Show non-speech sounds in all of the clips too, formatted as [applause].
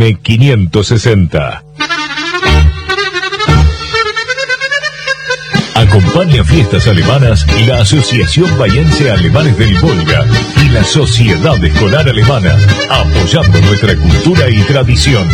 560. Acompaña fiestas alemanas la Asociación Bayense Alemanes del Volga y la Sociedad Escolar Alemana, apoyando nuestra cultura y tradición.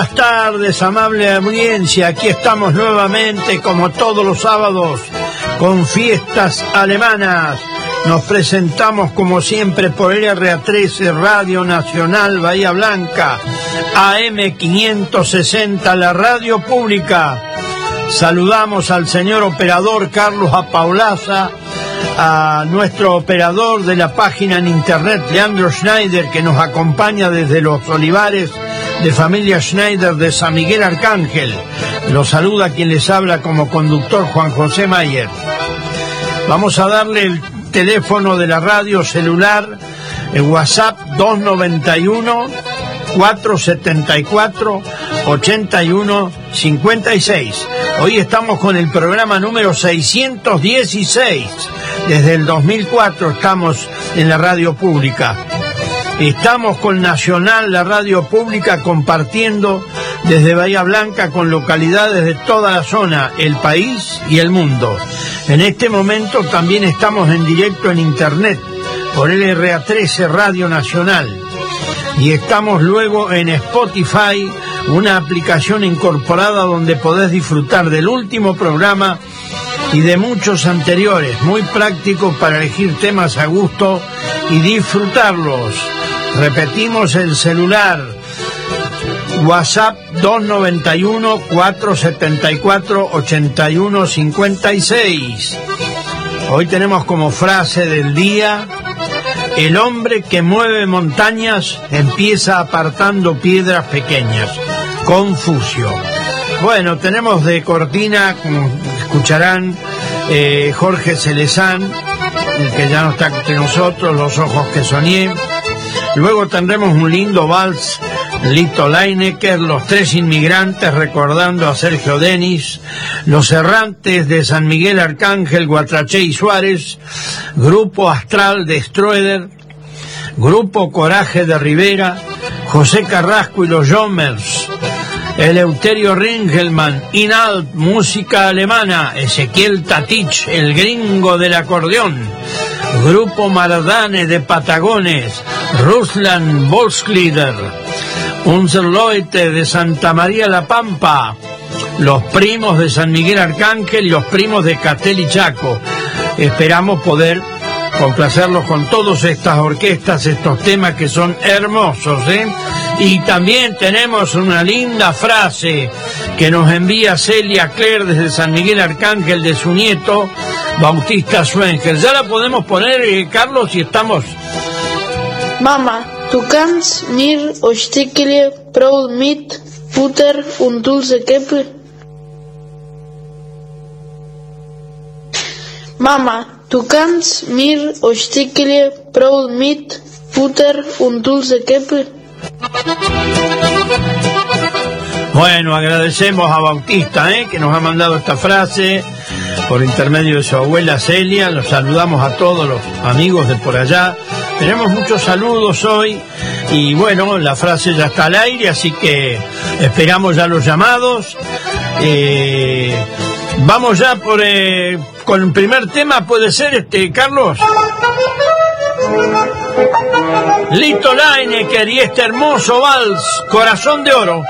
Buenas tardes, amable audiencia. Aquí estamos nuevamente, como todos los sábados, con fiestas alemanas. Nos presentamos como siempre por RA13 Radio Nacional Bahía Blanca, AM560, la radio pública. Saludamos al señor operador Carlos Apaulaza, a nuestro operador de la página en internet, Leandro Schneider, que nos acompaña desde los Olivares de familia Schneider de San Miguel Arcángel. Lo saluda quien les habla como conductor Juan José Mayer. Vamos a darle el teléfono de la radio celular, el WhatsApp 291 474 81 56. Hoy estamos con el programa número 616. Desde el 2004 estamos en la radio pública. Estamos con Nacional, la radio pública, compartiendo desde Bahía Blanca con localidades de toda la zona, el país y el mundo. En este momento también estamos en directo en Internet por LRA13 Radio Nacional. Y estamos luego en Spotify, una aplicación incorporada donde podés disfrutar del último programa y de muchos anteriores, muy práctico para elegir temas a gusto y disfrutarlos. Repetimos el celular. WhatsApp 291 474 8156. Hoy tenemos como frase del día, el hombre que mueve montañas empieza apartando piedras pequeñas. Confucio. Bueno, tenemos de cortina, como escucharán, eh, Jorge Celezán, el que ya no está entre nosotros, Los Ojos que Soñé. Luego tendremos un lindo vals, Lito Leinecker, Los Tres Inmigrantes recordando a Sergio Denis, Los Errantes de San Miguel Arcángel, Guatraché y Suárez, Grupo Astral de Stroeder, Grupo Coraje de Rivera, José Carrasco y los Jomers, Eleuterio Ringelmann, Inalt, música alemana, Ezequiel Tatich, el gringo del acordeón, Grupo Maradane de Patagones, Ruslan Volkslieder, Unser Leute de Santa María La Pampa, los primos de San Miguel Arcángel y los primos de Castel y Chaco. Esperamos poder complacerlos con todas estas orquestas, estos temas que son hermosos, ¿eh? Y también tenemos una linda frase que nos envía Celia Claire desde San Miguel Arcángel de su nieto, Bautista Schwenger. Ya la podemos poner, eh, Carlos, si estamos... Mama, du kannst mir Ostikele Brot mit Butter und Dulce Käppe. Mama, du kannst mir Ostikele Brot mit Butter und Dulce Käppe. Bueno, agradecemos a Bautista, ¿eh? que nos ha mandado esta frase por intermedio de su abuela Celia. Los saludamos a todos los amigos de por allá. Tenemos muchos saludos hoy y bueno, la frase ya está al aire, así que esperamos ya los llamados. Eh, vamos ya por eh, con el primer tema, puede ser este, Carlos. Lito Leinecker y este hermoso vals, Corazón de Oro.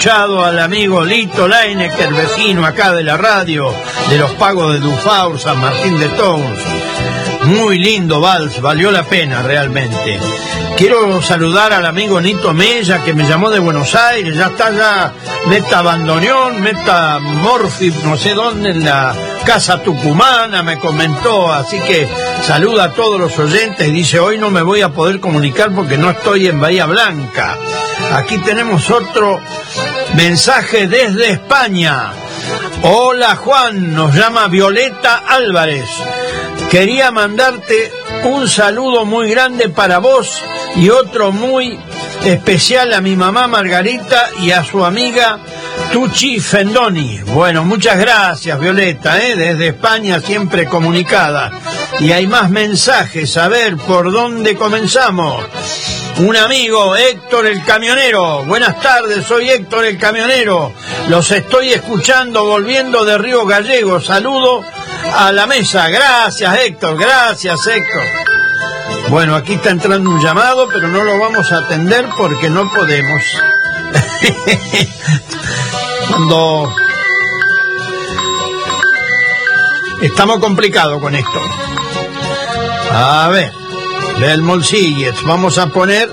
Escuchado al amigo Lito Leinecker, vecino acá de la radio, de los pagos de Dufaur, San Martín de Tours. Muy lindo vals, valió la pena realmente. Quiero saludar al amigo Nito Mella que me llamó de Buenos Aires, ya está ya meta bandoneón, meta morfi, no sé dónde, en la casa tucumana, me comentó, así que saluda a todos los oyentes dice, hoy no me voy a poder comunicar porque no estoy en Bahía Blanca. Aquí tenemos otro mensaje desde España. Hola Juan, nos llama Violeta Álvarez. Quería mandarte un saludo muy grande para vos y otro muy especial a mi mamá Margarita y a su amiga Tucci Fendoni. Bueno, muchas gracias Violeta, ¿eh? desde España siempre comunicada. Y hay más mensajes, a ver por dónde comenzamos un amigo, Héctor el Camionero. Buenas tardes, soy Héctor el Camionero. Los estoy escuchando volviendo de Río Gallego. Saludo a la mesa. Gracias, Héctor. Gracias, Héctor. Bueno, aquí está entrando un llamado, pero no lo vamos a atender porque no podemos. [laughs] Cuando estamos complicados con esto. A ver. Sigues. Vamos a poner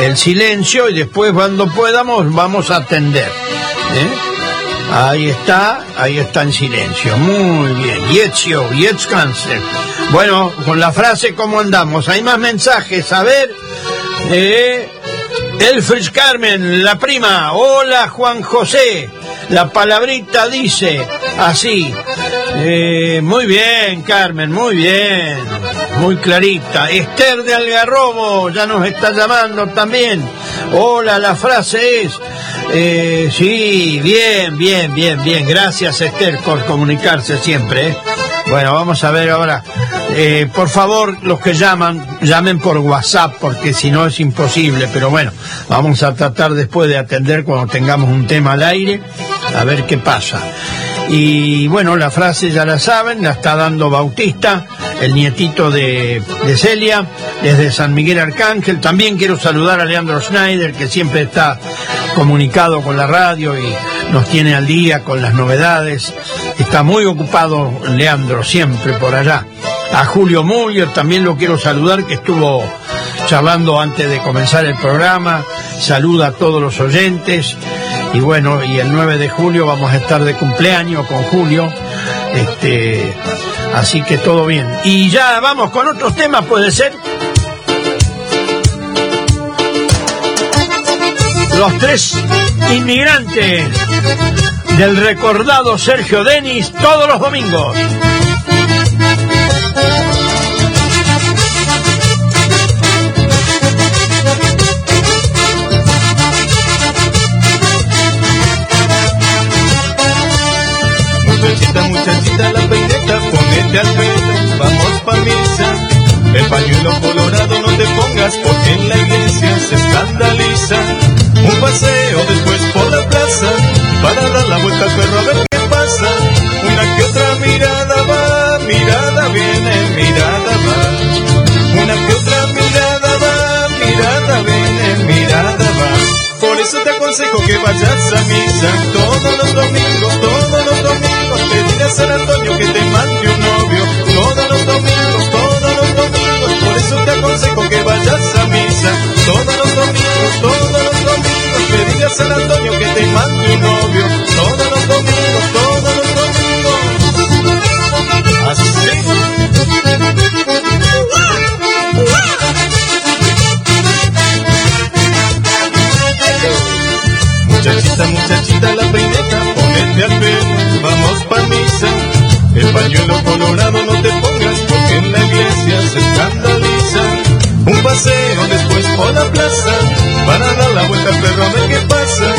el silencio y después cuando podamos vamos a atender. ¿eh? Ahí está, ahí está en silencio. Muy bien. Yetzio, Cáncer. Bueno, con la frase ¿cómo andamos? Hay más mensajes. A ver. Eh, Elfrich Carmen, la prima. Hola Juan José. La palabrita dice así. Eh, muy bien, Carmen, muy bien muy clarita. Esther de Algarrobo ya nos está llamando también. Hola, la frase es, eh, sí, bien, bien, bien, bien. Gracias Esther por comunicarse siempre. ¿eh? Bueno, vamos a ver ahora. Eh, por favor, los que llaman, llamen por WhatsApp porque si no es imposible. Pero bueno, vamos a tratar después de atender cuando tengamos un tema al aire, a ver qué pasa. Y bueno, la frase ya la saben, la está dando Bautista, el nietito de, Celia, desde San Miguel Arcángel. También quiero saludar a Leandro Schneider, que siempre está comunicado con la radio y nos tiene al día con las novedades. Está muy ocupado Leandro, siempre por allá. A Julio Muller también lo quiero saludar, que estuvo charlando antes de comenzar el programa. Saluda a todos los oyentes. Y bueno, y el 9 de julio vamos a estar de cumpleaños con Julio. Este, así que todo bien. Y ya vamos con otros temas, puede ser. Los tres inmigrantes del recordado Sergio Denis todos los domingos. Vamos pa' misa. El pañuelo colorado no te pongas porque en la iglesia se escandaliza. Un paseo después por la plaza para dar la vuelta al perro a ver qué pasa. Una que otra mirada va, mirada viene, mirada va. Una que otra mirada va, mirada viene, mirada va. Por eso te aconsejo que vayas a misa todos los domingos, todos los domingos. Pedirle a San Antonio que te mande San Antonio que te mande un novio todos los domingos, todos los domingos. Así. Muchachita, muchachita, la peineca, ponete al pelo, vamos pa' misa. El pañuelo colorado no te pongas porque en la iglesia se escandaliza. Un paseo después por la plaza para dar la vuelta al perro a ver qué pasa.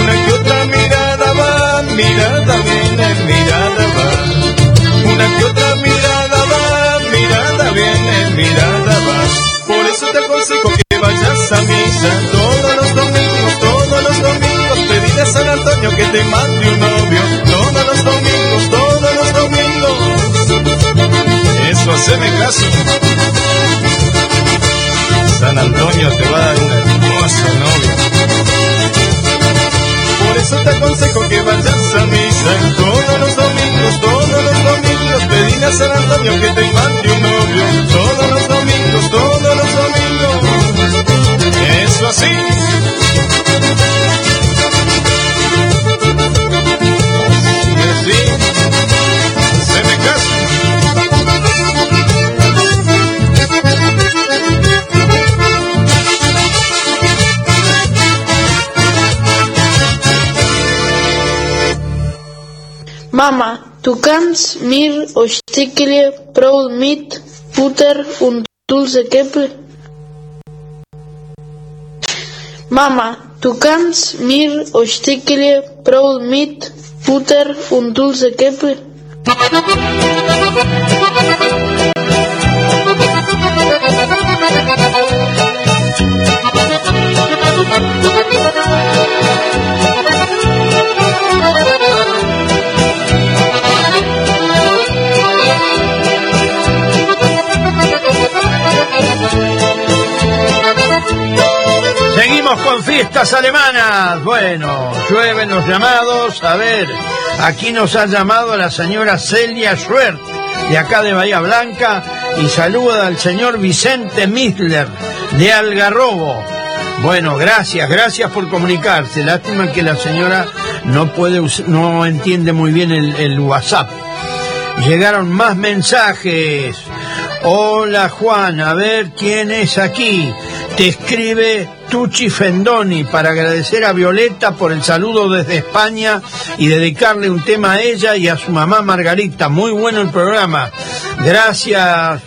Una que otra mirada va, mirada viene, mirada va. Una que otra mirada va, mirada viene, mirada va. Por eso te aconsejo que vayas a misa todos los domingos, todos los domingos. Pedile a San Antonio que te mande un novio todos los domingos, todos los domingos. Eso, haceme caso. San Antonio te va a dar un hermoso novio. Por eso te aconsejo que vayas a misa todos los domingos, todos los domingos. Pedile a San Antonio que te mande un novio. Todos los domingos, todos los domingos. Eso así. Mama, du kannst mir Stückchen Brot mit Butter und dulce Käppel. Mama, du kannst mir Stückchen Brot mit Butter und dulce Käppel. Con fiestas alemanas. Bueno, llueven los llamados. A ver, aquí nos ha llamado la señora Celia Schwert, de acá de Bahía Blanca, y saluda al señor Vicente Misler, de Algarrobo. Bueno, gracias, gracias por comunicarse. Lástima que la señora no puede, no entiende muy bien el, el WhatsApp. Llegaron más mensajes. Hola Juan, a ver quién es aquí. Te escribe Tucci Fendoni para agradecer a Violeta por el saludo desde España y dedicarle un tema a ella y a su mamá Margarita. Muy bueno el programa. Gracias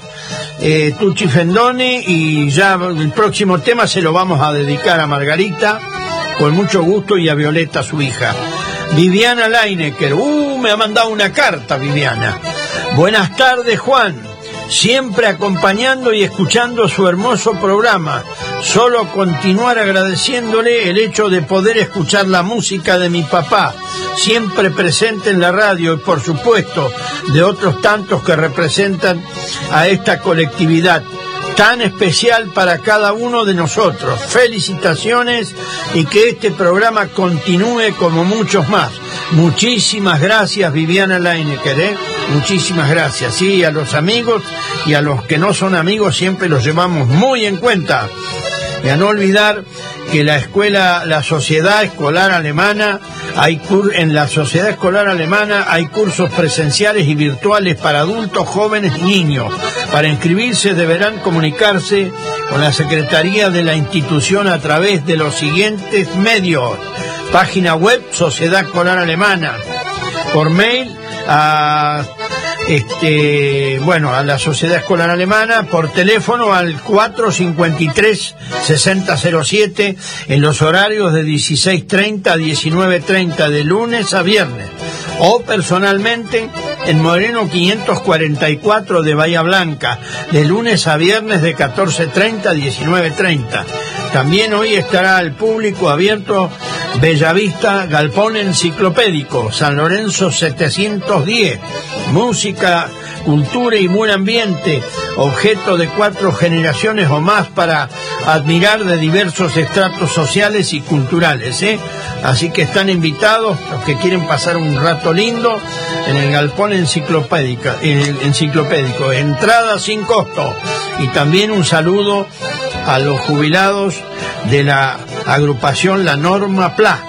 eh, Tucci Fendoni y ya el próximo tema se lo vamos a dedicar a Margarita con mucho gusto y a Violeta su hija. Viviana Leinecker, uh, me ha mandado una carta Viviana. Buenas tardes Juan siempre acompañando y escuchando su hermoso programa. Solo continuar agradeciéndole el hecho de poder escuchar la música de mi papá, siempre presente en la radio y por supuesto de otros tantos que representan a esta colectividad tan especial para cada uno de nosotros. Felicitaciones y que este programa continúe como muchos más. Muchísimas gracias Viviana Leinecker, ¿eh? muchísimas gracias. Sí, a los amigos y a los que no son amigos siempre los llevamos muy en cuenta. Y a no olvidar que la escuela, la sociedad escolar alemana, hay en la sociedad escolar alemana hay cursos presenciales y virtuales para adultos, jóvenes y niños. Para inscribirse deberán comunicarse con la Secretaría de la institución a través de los siguientes medios. Página web Sociedad Escolar Alemana. Por mail a este, bueno, a la Sociedad Escolar Alemana por teléfono al 453-6007 en los horarios de 16.30 a 19.30 de lunes a viernes o personalmente en Moreno 544 de Bahía Blanca de lunes a viernes de 14.30 a 19.30. También hoy estará al público abierto Bellavista Galpón Enciclopédico, San Lorenzo 710, música, cultura y buen ambiente, objeto de cuatro generaciones o más para admirar de diversos estratos sociales y culturales. ¿eh? Así que están invitados los que quieren pasar un rato lindo en el Galpón Enciclopédico, enciclopédico entrada sin costo. Y también un saludo a los jubilados de la agrupación La Norma PLA.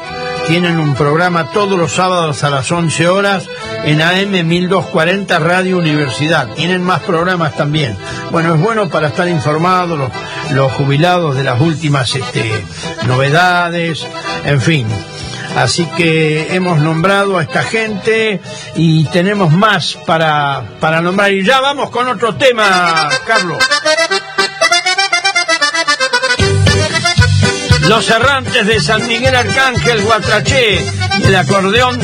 Tienen un programa todos los sábados a las 11 horas en AM 1240 Radio Universidad. Tienen más programas también. Bueno, es bueno para estar informados los, los jubilados de las últimas este, novedades, en fin. Así que hemos nombrado a esta gente y tenemos más para, para nombrar. Y ya vamos con otro tema, Carlos. Los errantes de San Miguel Arcángel Guatraché y el acordeón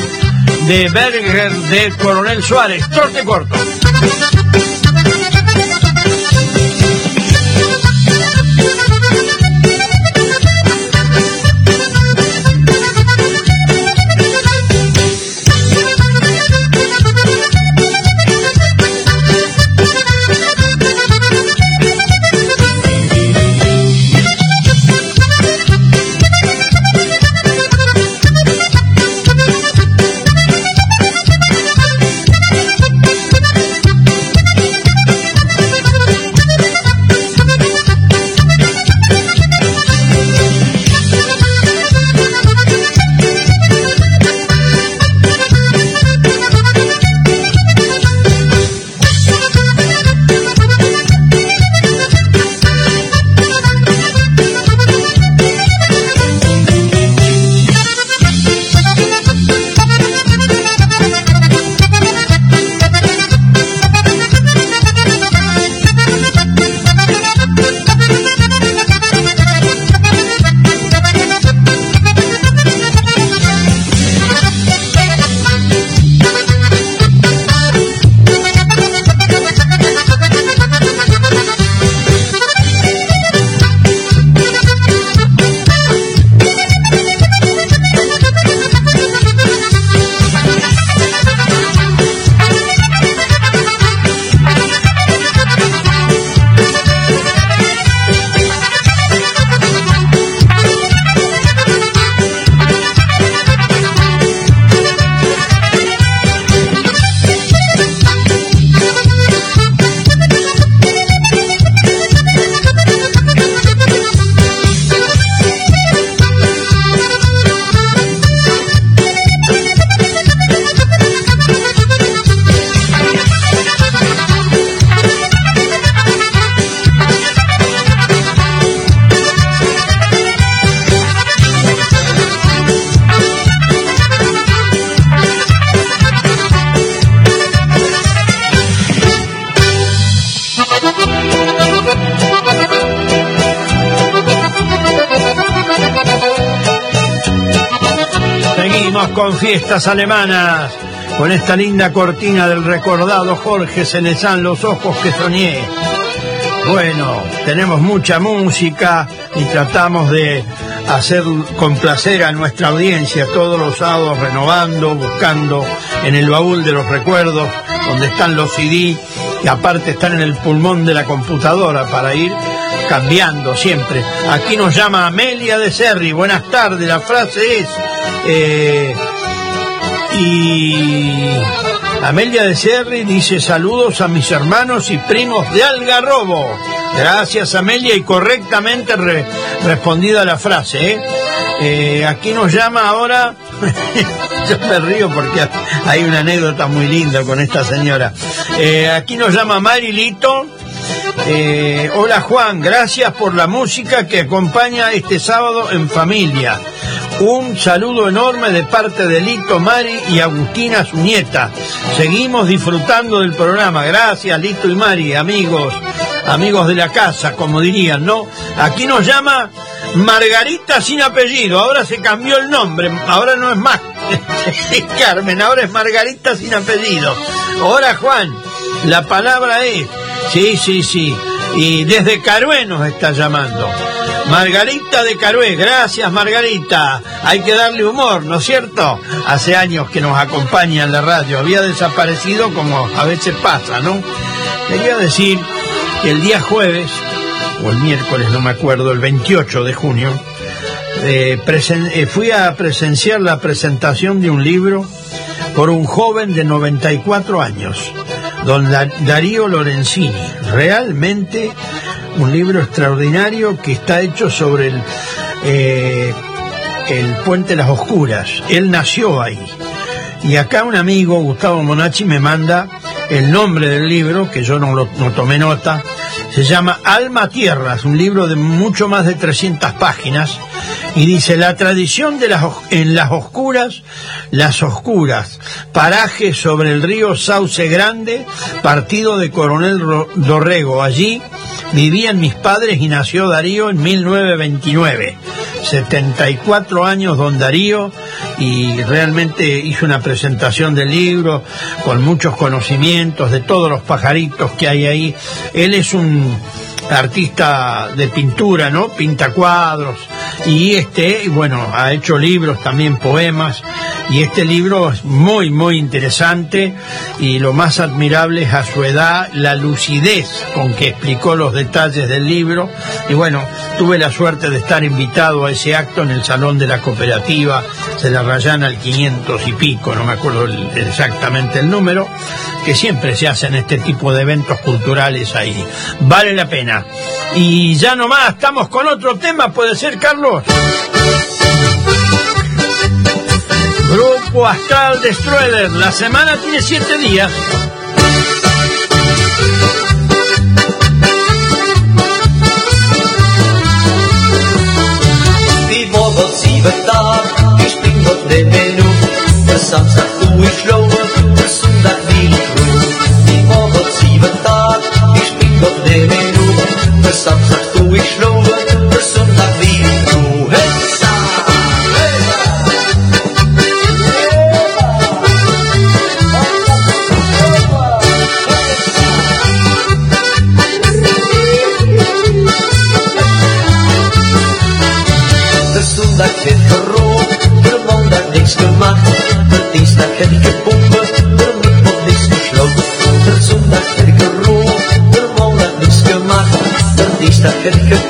de Berger de Coronel Suárez. Trote corto. Con fiestas alemanas, con esta linda cortina del recordado Jorge Cenezán, Los ojos que soñé. Bueno, tenemos mucha música y tratamos de hacer complacer a nuestra audiencia todos los sábados renovando, buscando en el baúl de los recuerdos donde están los CD y aparte están en el pulmón de la computadora para ir cambiando siempre. Aquí nos llama Amelia de Serri, buenas tardes, la frase es... Eh, y Amelia de Serri dice saludos a mis hermanos y primos de Algarrobo. Gracias Amelia y correctamente respondida la frase. ¿eh? Eh, aquí nos llama ahora, [laughs] yo me río porque hay una anécdota muy linda con esta señora. Eh, aquí nos llama Marilito. hola Juan, gracias por la música que acompaña este sábado en familia. Un saludo enorme de parte de Lito, Mari y Agustina, su nieta. Seguimos disfrutando del programa. Gracias, Lito y Mari, amigos, amigos de la casa, como dirían, ¿no? Aquí nos llama Margarita sin apellido. Ahora se cambió el nombre. Ahora no es más [laughs] Carmen, ahora es Margarita sin apellido. Ahora, Juan, la palabra es. Sí, sí, sí. Y desde Carué nos está llamando. Margarita de Carué, gracias Margarita. Hay que darle humor, ¿no es cierto? Hace años que nos acompaña en la radio. Había desaparecido como a veces pasa, ¿no? Quería decir que el día jueves, o el miércoles, no me acuerdo, el 28 de junio, eh, eh, fui a presenciar la presentación de un libro por un joven de 94 años, don Darío Lorenzini. Realmente un libro extraordinario que está hecho sobre el, eh, el puente Las Oscuras. Él nació ahí. Y acá un amigo, Gustavo Monachi, me manda el nombre del libro, que yo no, lo, tomé nota. Se llama Alma Tierra, es un libro de mucho más de 300 páginas. Y dice, la tradición de las, en las oscuras, las oscuras, paraje sobre el río Sauce Grande, partido de Coronel Dorrego. Allí vivían mis padres y nació Darío en 1929. 74 años don Darío y realmente hizo una presentación del libro con muchos conocimientos de todos los pajaritos que hay ahí. Él es un artista de pintura, ¿no? Pinta cuadros y este, bueno, ha hecho libros, también poemas y este libro es muy, muy interesante y lo más admirable es a su edad la lucidez con que explicó los detalles del libro y bueno, tuve la suerte de estar invitado a ese acto en el Salón de la Cooperativa de la Rayana al 500 y pico, no me acuerdo exactamente el número, que siempre se hacen este tipo de eventos culturales ahí. Vale la pena. Y ya nomás, estamos con otro tema, ¿puede ser, Carlos? Grupo Astral Destroyer, la semana tiene siete días. Bin dort der Menü. Der Samstag bin dort der Menü. Der Samstag ich Ruhe. dat je gerookt, de man dat niks gemaakt, de dat heb ik gebonden, de mittwoch niks gesloten, de zondag dat de gerookt, de man dat niks de dat gebonden.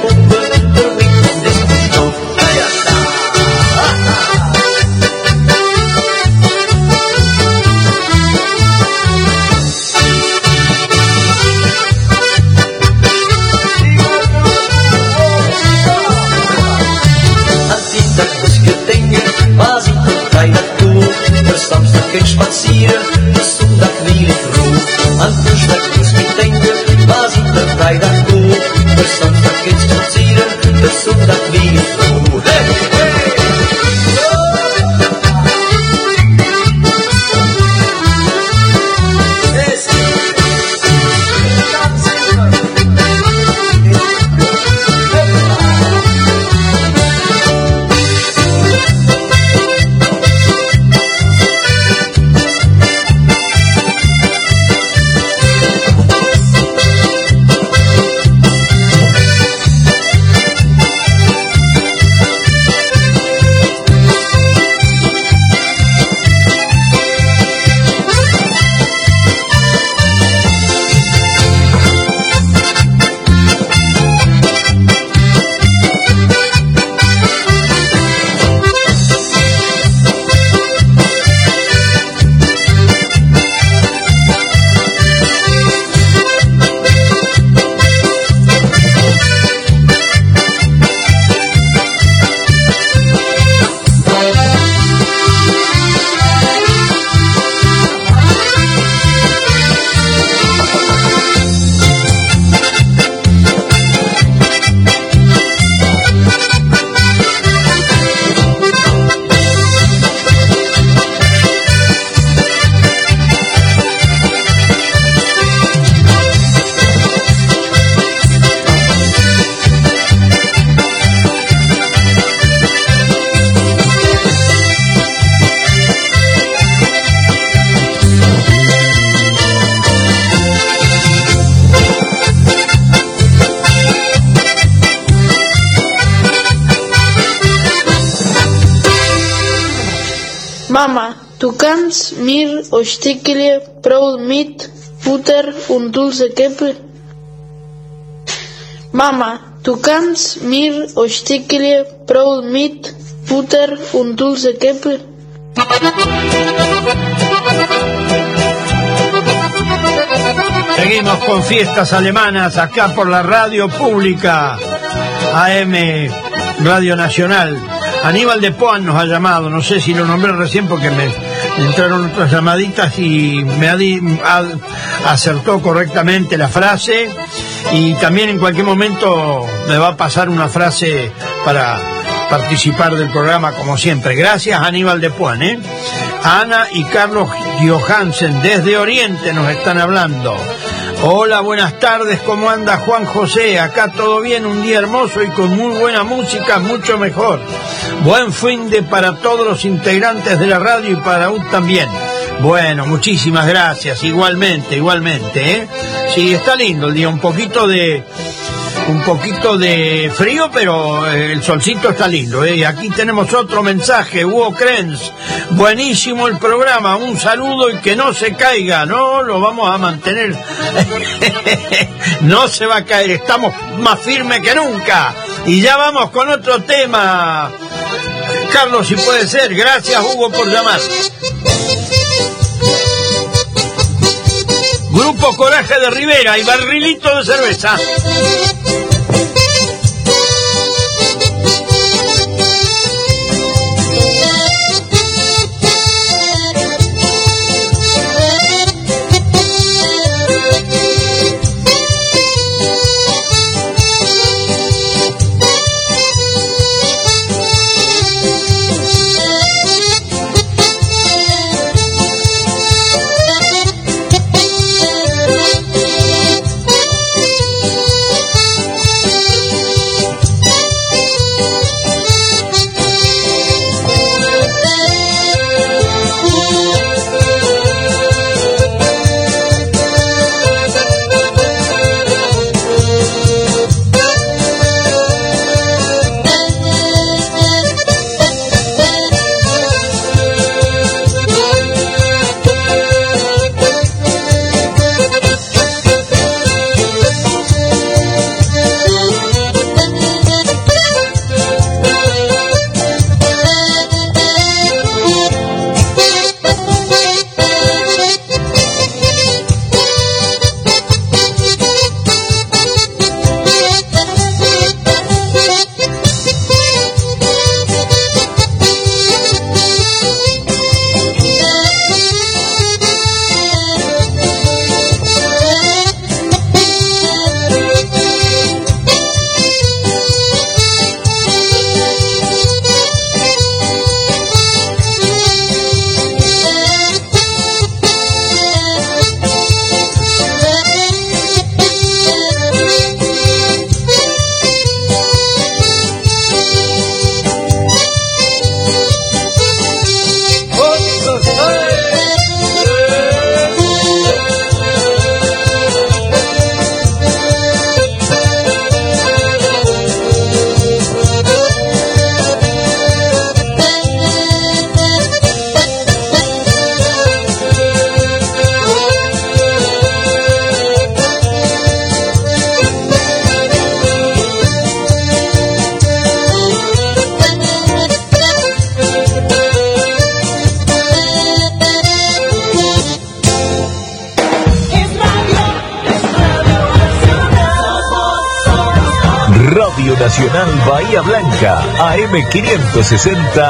Mama, du kannst mir Stückchen Brot mit Butter und dulce Käppe. Seguimos con fiestas alemanas acá por la radio pública AM Radio Nacional. Aníbal de Poan nos ha llamado, no sé si lo nombré recién porque me entraron otras llamaditas y me ha di- ha- acertó correctamente la frase y también en cualquier momento me va a pasar una frase para participar del programa como siempre. Gracias Aníbal de Puan, ¿eh? Ana y Carlos Johansen desde Oriente nos están hablando. Hola, buenas tardes, ¿cómo anda Juan José? Acá todo bien, un día hermoso y con muy buena música, mucho mejor. Buen fin de para todos los integrantes de la radio y para usted también. Bueno, muchísimas gracias, igualmente, igualmente, ¿eh? Sí, está lindo el día, un poquito de un poquito de frío, pero eh, el solcito está lindo. ¿eh? Y aquí tenemos otro mensaje, Hugo Krenz. Buenísimo el programa, un saludo y que no se caiga, no lo vamos a mantener. [laughs] no se va a caer, estamos más firmes que nunca. Y ya vamos con otro tema. Carlos, si puede ser, gracias Hugo por llamar. Grupo Coraje de Rivera y barrilito de cerveza. AM560,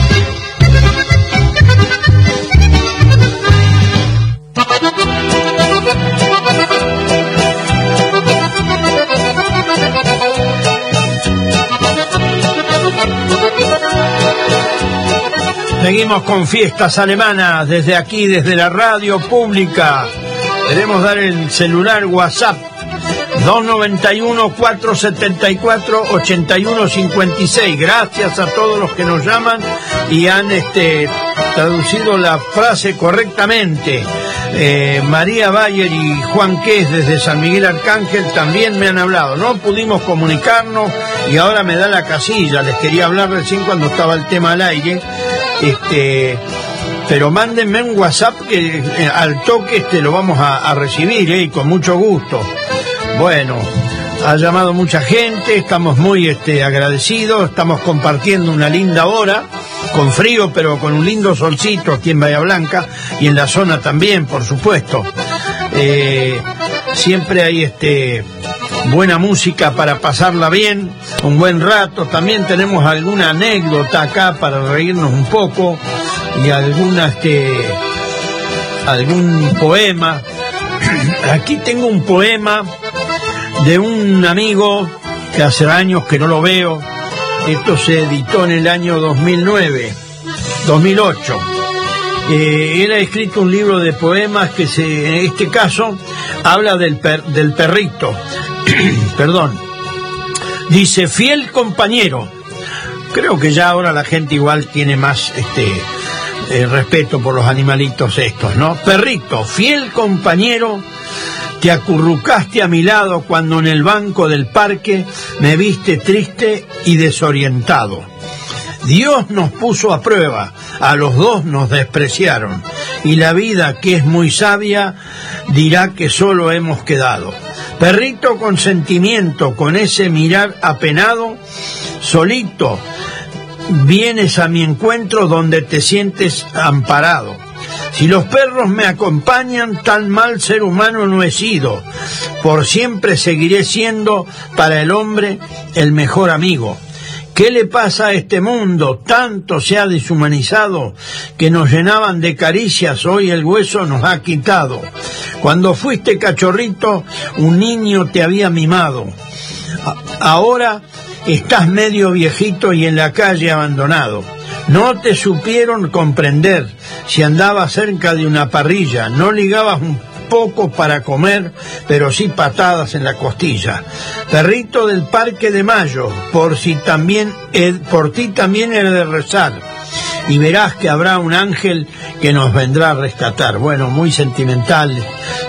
Seguimos con fiestas alemanas desde aquí, desde la radio pública. Queremos dar el celular WhatsApp 291-474-8156. Gracias a todos los que nos llaman y han este, traducido la frase correctamente. Eh, María Bayer y Juan Ques desde San Miguel Arcángel también me han hablado. No pudimos comunicarnos y ahora me da la casilla. Les quería hablar recién cuando estaba el tema al aire este, pero mándenme un WhatsApp que eh, al toque este, lo vamos a, recibir eh, con mucho gusto. Bueno, ha llamado mucha gente, estamos muy este, agradecidos, estamos compartiendo una linda hora, con frío pero con un lindo solcito aquí en Bahía Blanca y en la zona también, por supuesto. Eh, siempre hay este buena música para pasarla bien, un buen rato. También tenemos alguna anécdota acá para reírnos un poco y alguna este, algún poema. [clears throat] Aquí tengo un poema de un amigo que hace años que no lo veo. Esto se editó en el año 2009, 2008. Eh, él ha escrito un libro de poemas que se, en este caso habla del, del perrito. [clears throat] Perdón. Dice, fiel compañero. Creo que ya ahora la gente igual tiene más este eh, respeto por los animalitos estos, ¿no? Perrito, fiel compañero, te acurrucaste a mi lado cuando en el banco del parque me viste triste y desorientado. Dios nos puso a prueba, a los dos nos despreciaron, y la vida, que es muy sabia, dirá que solo hemos quedado. Perrito con sentimiento, con ese mirar apenado, solito, vienes a mi encuentro donde te sientes amparado. Si los perros me acompañan, tan mal ser humano no he sido. Por siempre seguiré siendo para el hombre el mejor amigo. ¿Qué le pasa a este mundo? Tanto se ha deshumanizado que nos llenaban de caricias, hoy el hueso nos ha quitado. Cuando fuiste cachorrito, un niño te había mimado. Ahora estás medio viejito y en la calle abandonado. No te supieron comprender si andabas cerca de una parrilla, no ligabas un poco para comer, pero sí patadas en la costilla. Perrito del Parque de Mayo, por si también, por ti también he de rezar y verás que habrá un ángel que nos vendrá a rescatar. Bueno, muy sentimental,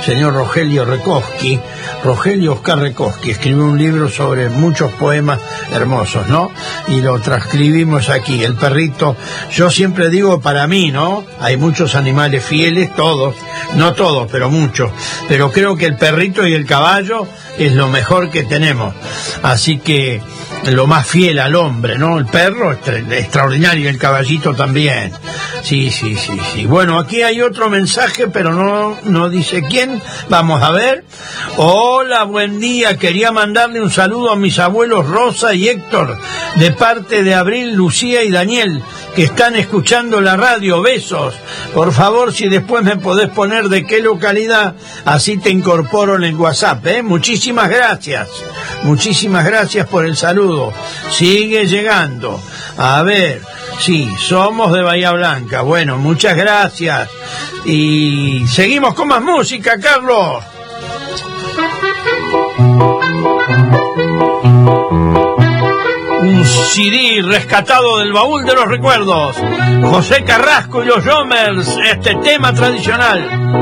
señor Rogelio Rekoski. Rogelio Oscar Rekoski escribió un libro sobre muchos poemas hermosos, ¿no? Y lo transcribimos aquí. El perrito, yo siempre digo para mí, ¿no? Hay muchos animales fieles, todos, no todos, pero muchos. Pero creo que el perrito y el caballo es lo mejor que tenemos. Así que lo más fiel al hombre, ¿no? El perro extraordinario, el caballito también. Sí, sí, sí, sí. Bueno, aquí hay otro mensaje, pero no, no dice quién. Vamos a ver. Hola, buen día. Quería mandarle un saludo a mis abuelos Rosa y Héctor, de parte de Abril, Lucía y Daniel, que están escuchando la radio. Besos. Por favor, si después me podés poner de qué localidad, así te incorporo en el WhatsApp, ¿eh? Muchísimas gracias. Muchísimas gracias por el saludo. Sigue llegando. A ver, sí, somos de Bahía Blanca. Bueno, muchas gracias. Y seguimos con más música, Carlos. Un CD rescatado del baúl de los recuerdos. José Carrasco y los Jomers, este tema tradicional.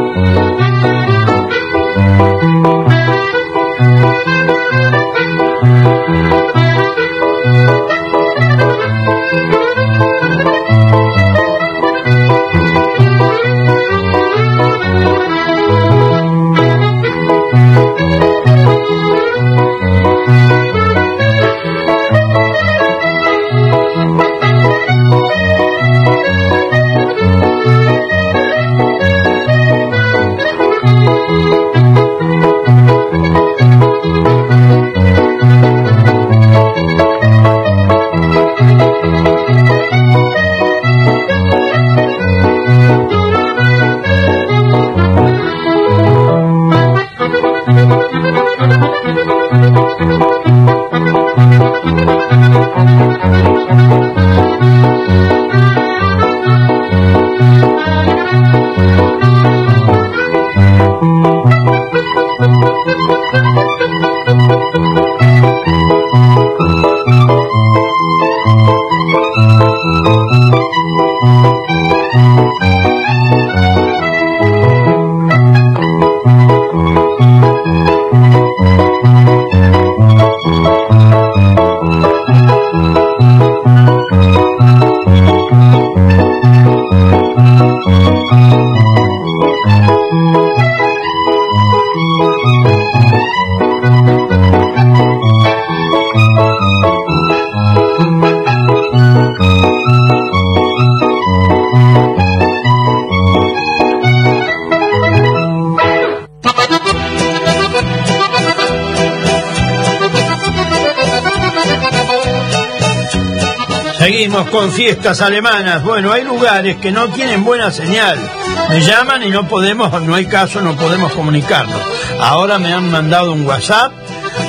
Alemanas. Bueno, hay lugares que no tienen buena señal. Me llaman y no podemos, no hay caso, no podemos comunicarnos. Ahora me han mandado un WhatsApp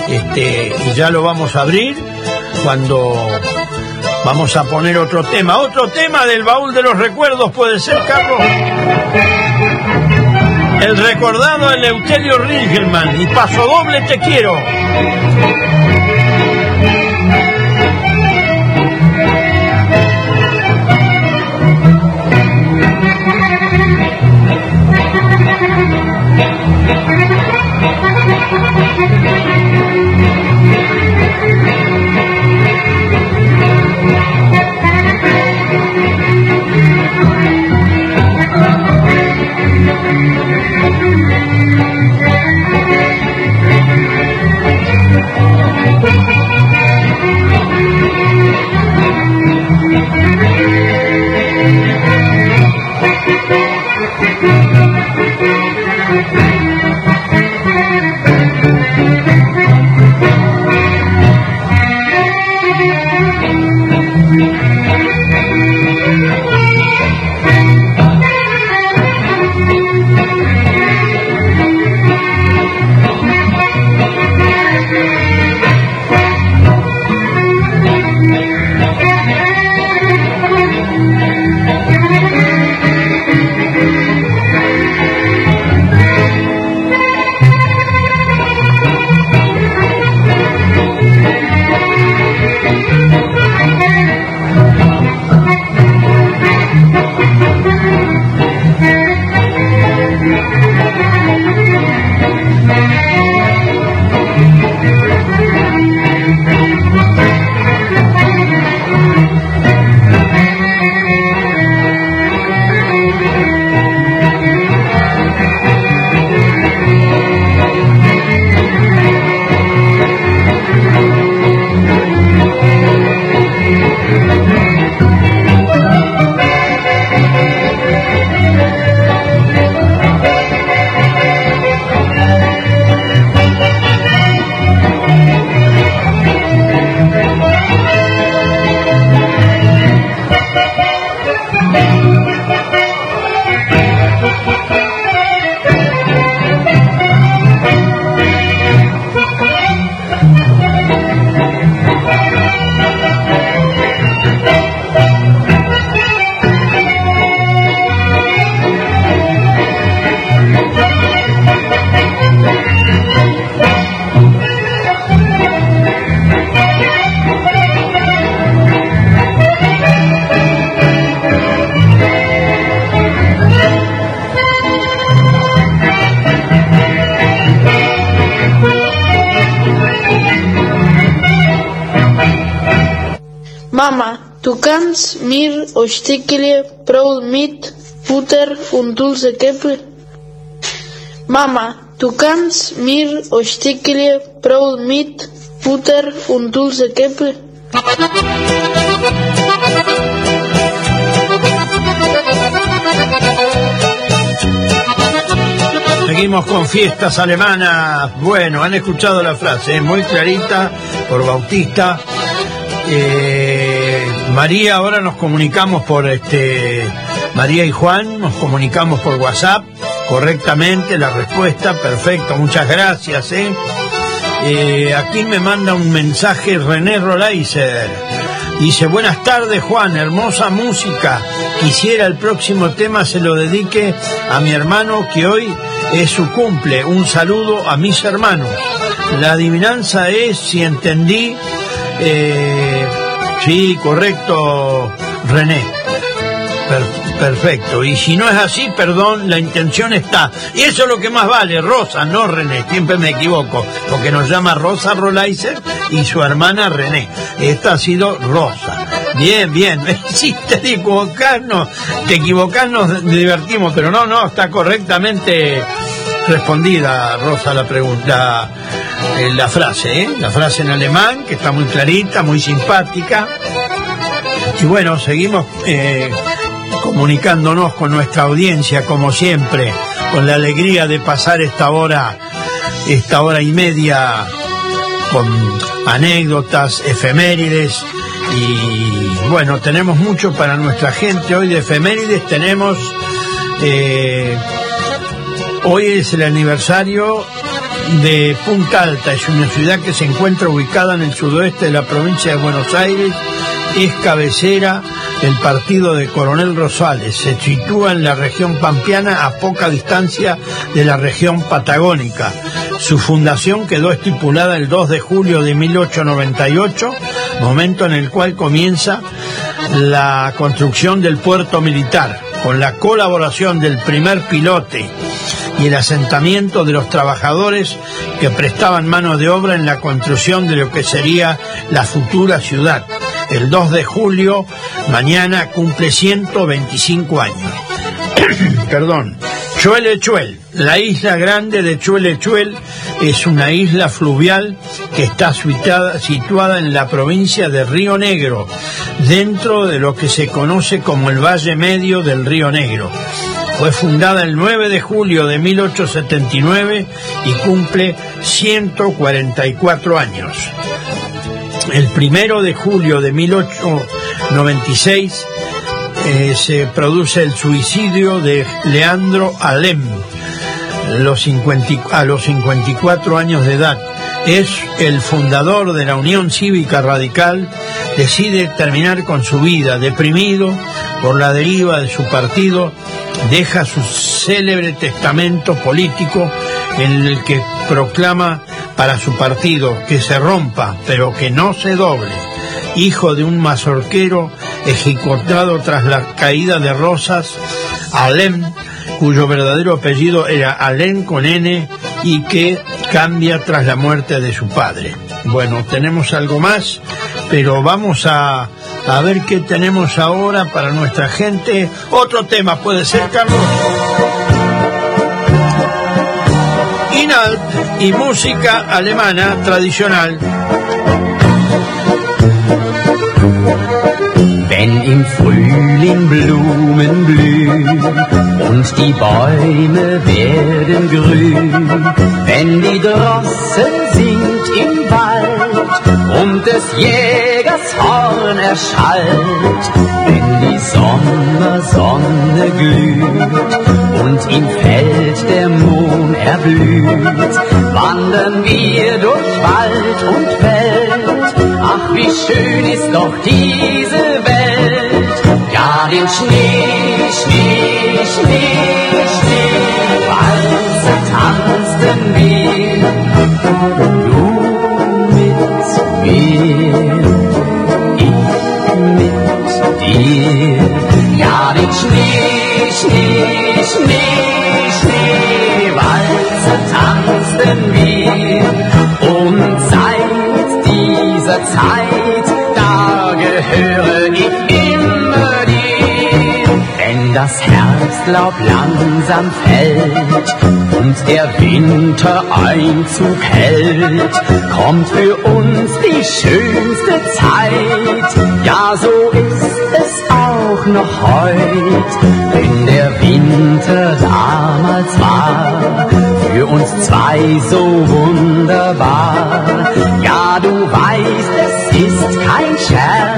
este, y ya lo vamos a abrir cuando vamos a poner otro tema. Otro tema del baúl de los recuerdos puede ser, Carlos. El recordado Eleuterio Ringelmann y Paso Doble Te Quiero. Oštikili praul mit puter un dulce. Mama, tu cans mir oštikili praul mit puter un dulce. Seguimos con fiestas alemanas. Bueno, han escuchado la frase, es muy clarita por Bautista. Eh, María, ahora nos comunicamos por este María y Juan, nos comunicamos por WhatsApp correctamente, la respuesta, perfecto, muchas gracias. ¿eh? Eh, aquí me manda un mensaje René Rolaiser. Dice, buenas tardes Juan, hermosa música. Quisiera el próximo tema se lo dedique a mi hermano que hoy es su cumple. Un saludo a mis hermanos. La adivinanza es, si entendí, eh, Sí, correcto, René. perfecto. Y si no es así, perdón, la intención está. Y eso es lo que más vale, Rosa, no René. Siempre me equivoco, porque nos llama Rosa Rolaiser y su hermana René. Esta ha sido Rosa. Bien, bien. [laughs] Me hiciste de equivocarnos. Te equivocás, nos divertimos, pero no, no, está correctamente respondida, Rosa, la pregunta, eh, la frase, ¿eh? la frase en alemán, que está muy clarita, muy simpática. Y bueno, seguimos eh, comunicándonos con nuestra audiencia, como siempre, con la alegría de pasar esta hora, esta hora y media con anécdotas, efemérides Y bueno, tenemos mucho para nuestra gente. Hoy de efemérides tenemos... hoy es el aniversario de Punta Alta. Es una ciudad que se encuentra ubicada en el sudoeste de la provincia de Buenos Aires. Es cabecera del partido de Coronel Rosales. Se sitúa en la región pampeana a poca distancia de la región patagónica. Su fundación quedó estipulada el 2 de julio de 1898, momento en el cual comienza la construcción del puerto militar, con la colaboración del primer pilote y el asentamiento de los trabajadores que prestaban mano de obra en la construcción de lo que sería la futura ciudad. El 2 de julio, mañana, cumple 125 años. [coughs] Perdón. Chuelechuel, la isla grande de Chuelechuel es una isla fluvial que está situada en la provincia de Río Negro, dentro de lo que se conoce como el Valle Medio del Río Negro. Fue fundada el 9 de julio de 1879 y cumple 144 años. El primero de julio de 1896 eh, se produce el suicidio de Leandro Alem los 50 a los 54 años de edad. Es el fundador de la Unión Cívica Radical, decide terminar con su vida, deprimido por la deriva de su partido, deja su célebre testamento político en el que proclama para su partido que se rompa, pero que no se doble. Hijo de un mazorquero ejecutado tras la caída de Rosas, Alem, cuyo verdadero apellido era Alem con N y que cambia tras la muerte de su padre. Bueno, tenemos algo más, pero vamos a, a ver qué tenemos ahora para nuestra gente. Otro tema puede ser, Carlos. Inalt y música alemana tradicional. Wenn im Frühling Blumen blühen und die Bäume werden grün, wenn die Drossel singt im Wald und des Jägers Horn erschallt, wenn die Sommersonne glüht und im Feld der Mohn erblüht, wandern wir durch Wald und Feld. Ach, wie schön ist doch diese Welt. Ja, den Schnee, Schnee, Schnee, Schnee, Walzer tanzten wir. Du mit mir, dir. Ja, den Schnee, Schnee, Schnee, Schnee, Walzer tanzten wir. Und seit dieser Zeit, da gehöre ich immer dir. Wenn das Herbstlaub langsam fällt und der Winter Einzug hält, kommt für uns die schönste Zeit. Ja, so ist es auch noch heut, wenn der Winter damals war, für uns zwei so wunderbar. Ja, du weißt, es ist kein Scherz,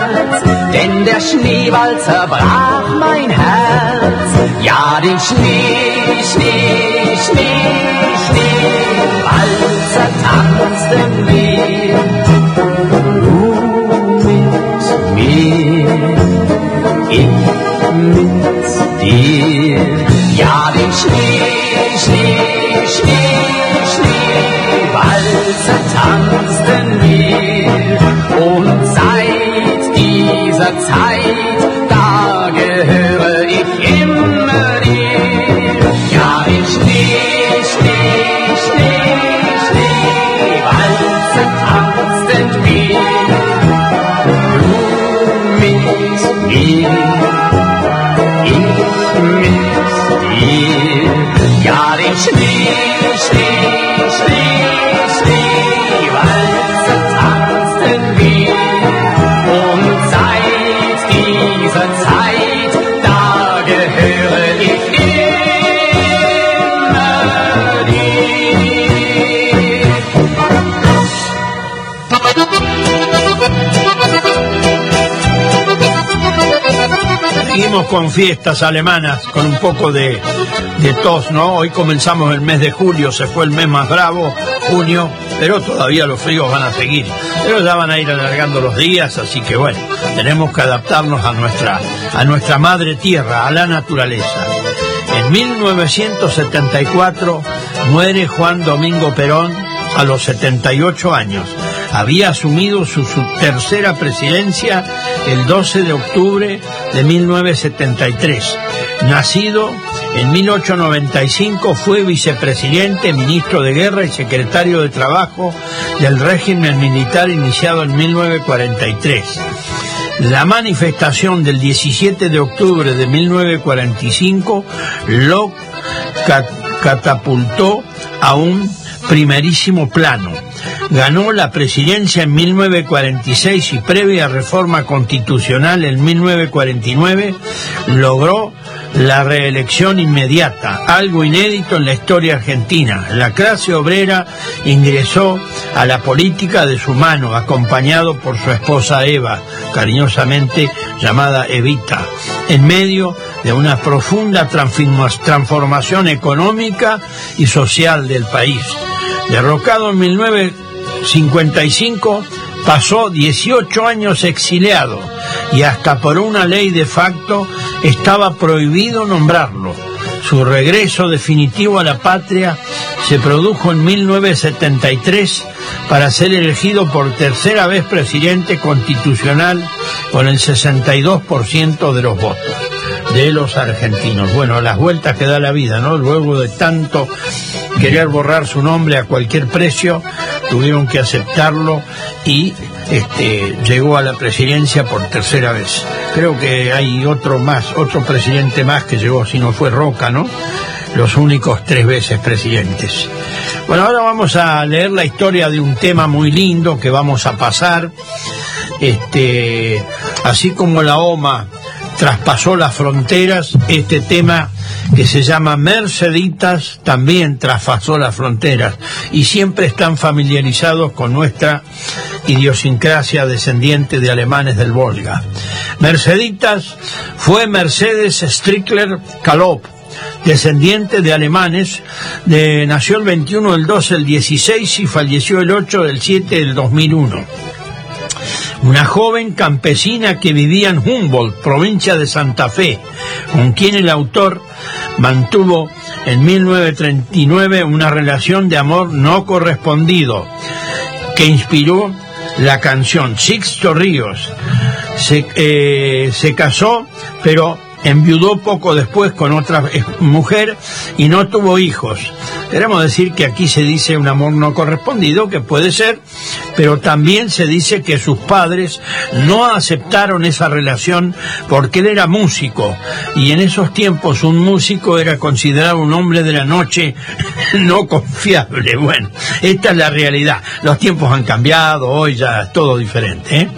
denn der Schneeball zerbrach mein Herz. Ja, den Schnee, Schnee, Schnee, Schneeball zertanzten wir. Du mit mir, ich mit dir. Ja, den Schnee, Schnee, Schnee, con fiestas alemanas, con un poco de, tos, ¿no? Hoy comenzamos el mes de julio, se fue el mes más bravo, junio, pero todavía los fríos van a seguir. Pero ya van a ir alargando los días, así que bueno, tenemos que adaptarnos a nuestra, a nuestra madre tierra, a la naturaleza. En 1974 muere Juan Domingo Perón a los 78 años. Había asumido su, tercera presidencia el 12 de octubre de 1973. Nacido en 1895 fue vicepresidente, ministro de Guerra y secretario de Trabajo del régimen militar iniciado en 1943. La manifestación del 17 de octubre de 1945 lo catapultó a un primerísimo plano. Ganó la presidencia en 1946 y previa reforma constitucional en 1949 logró la reelección inmediata, algo inédito en la historia argentina. La clase obrera ingresó a la política de su mano, acompañado por su esposa Eva, cariñosamente llamada Evita, en medio de una profunda transformación económica y social del país. Derrocado en 1955, pasó 18 años exiliado y hasta por una ley de facto estaba prohibido nombrarlo. Su regreso definitivo a la patria se produjo en 1973 para ser elegido por tercera vez presidente constitucional con el 62% de los votos de los argentinos. Bueno, las vueltas que da la vida, ¿no? Luego de tanto querer borrar su nombre a cualquier precio, tuvieron que aceptarlo y este, llegó a la presidencia por tercera vez. Creo que hay otro más, otro presidente más que llegó, si no fue Roca, ¿no? Los únicos tres veces presidentes. Bueno, ahora vamos a leer la historia de un tema muy lindo que vamos a pasar. Este, así como la OMA traspasó las fronteras, este tema que se llama Merceditas también traspasó las fronteras y siempre están familiarizados con nuestra idiosincrasia descendiente de alemanes del Volga. Merceditas fue Mercedes Strickler Kalop, descendiente de alemanes, de, nació el 21 del 12 del 16 y falleció el 8 del 7 del 2001 una joven campesina que vivía en Humboldt, provincia de Santa Fe, con quien el autor mantuvo en 1939 una relación de amor no correspondido, que inspiró la canción Sixto Ríos. Se, eh, se casó, pero enviudó poco después con otra mujer y no tuvo hijos. Queremos decir que aquí se dice un amor no correspondido, que puede ser, pero también se dice que sus padres no aceptaron esa relación porque él era músico y en esos tiempos un músico era considerado un hombre de la noche [laughs] no confiable. Bueno, esta es la realidad. Los tiempos han cambiado, hoy ya es todo diferente. ¿eh?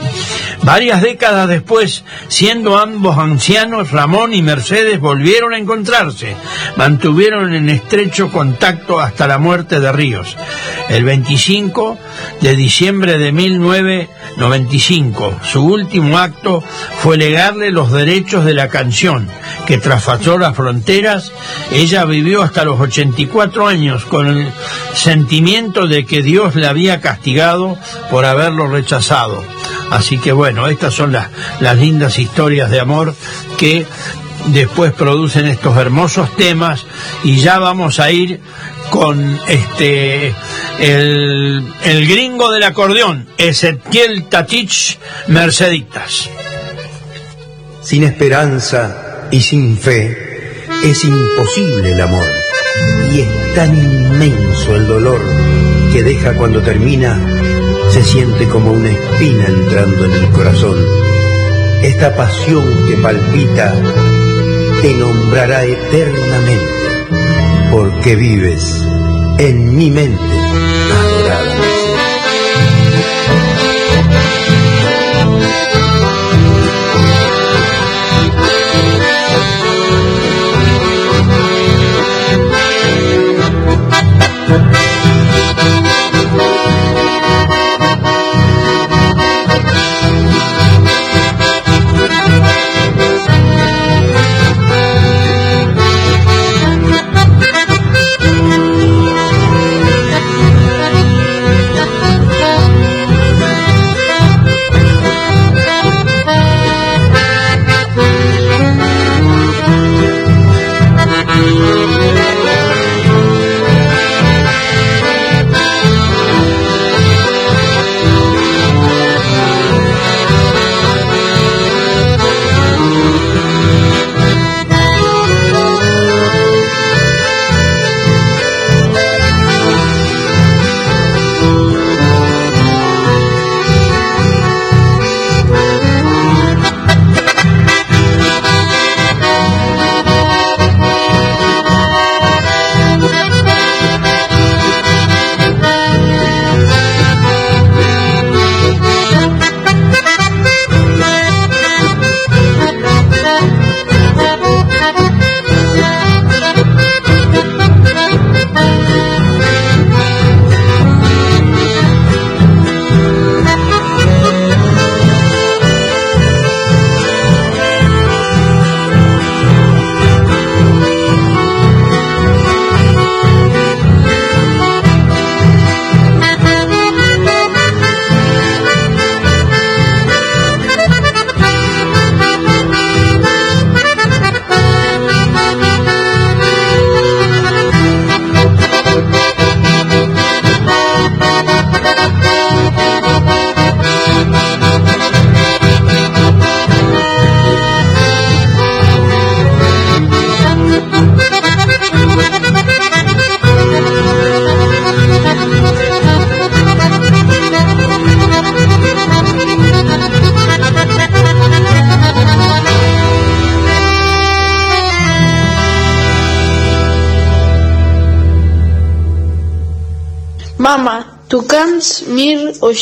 Varias décadas después, siendo ambos ancianos, Ramón y Mercedes volvieron a encontrarse. Mantuvieron en estrecho contacto hasta la muerte de Ríos. El 25 de diciembre de 1995, su último acto fue legarle los derechos de la canción, que traspasó las fronteras. Ella vivió hasta los 84 años con el sentimiento de que Dios le había castigado por haberlo rechazado. Así que bueno, estas son las, las lindas historias de amor que después producen estos hermosos temas y ya vamos a ir con este el, gringo del acordeón, Ezequiel Tatich Merceditas. Sin esperanza y sin fe es imposible el amor y es tan inmenso el dolor que deja cuando termina se siente como una espina entrando en el corazón. Esta pasión que palpita te nombrará eternamente, porque vives en mi mente adorada.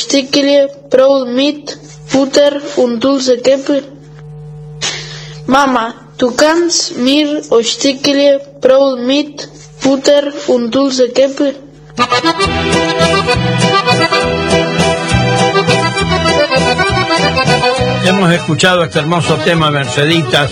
Stückchen Brot mit Butter und Dulce geben? Mama, du kannst mir Stückchen Brot mit Butter und Dulce geben? Hemos escuchado este hermoso tema, Merceditas,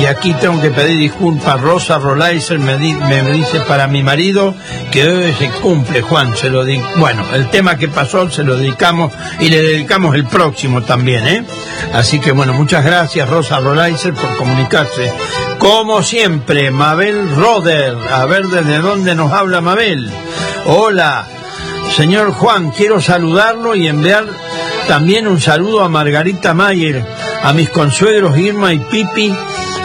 y aquí tengo que pedir disculpas. Rosa Rolaiser me, di- me dice para mi marido que se cumple, Juan. Se lo di bueno, el tema que pasó se lo dedicamos y le dedicamos el próximo también, ¿eh? Así que bueno, muchas gracias, Rosa Rolaiser, por comunicarse. Como siempre, Mabel Roder. A ver desde dónde nos habla Mabel. Hola. Señor Juan, quiero saludarlo y enviar también un saludo a Margarita Mayer, a mis consuegros Irma y Pipi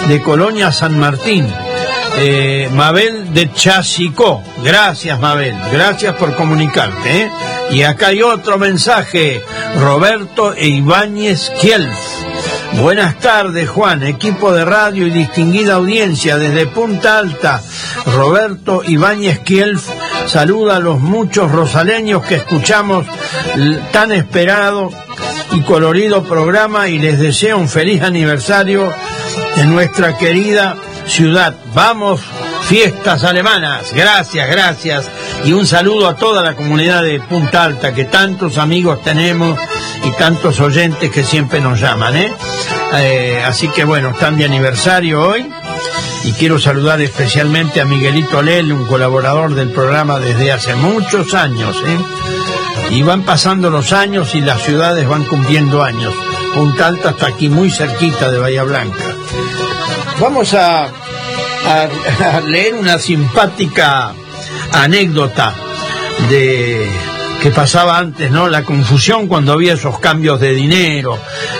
de Colonia San Martín. Eh, Mabel de Chasicó. Gracias, Mabel. Gracias por comunicarte. ¿eh? Y acá hay otro mensaje. Roberto e Ibáñez Kielf. Buenas tardes, Juan, equipo de radio y distinguida audiencia desde Punta Alta. Roberto Ibáñez Kielf saluda a los muchos rosaleños que escuchamos tan esperado y colorido programa y les deseo un feliz aniversario de nuestra querida ciudad. Vamos, fiestas alemanas. Gracias, gracias. Y un saludo a toda la comunidad de Punta Alta, que tantos amigos tenemos y tantos oyentes que siempre nos llaman. ¿eh? Eh, así que bueno, están de aniversario hoy. Y quiero saludar especialmente a Miguelito Lel, un colaborador del programa desde hace muchos años. ¿eh? Y van pasando los años y las ciudades van cumpliendo años. Punta Alta está aquí muy cerquita de Bahía Blanca. Vamos a, a- leer una simpática anécdota de que pasaba antes, ¿no? La confusión cuando había esos cambios de dinero,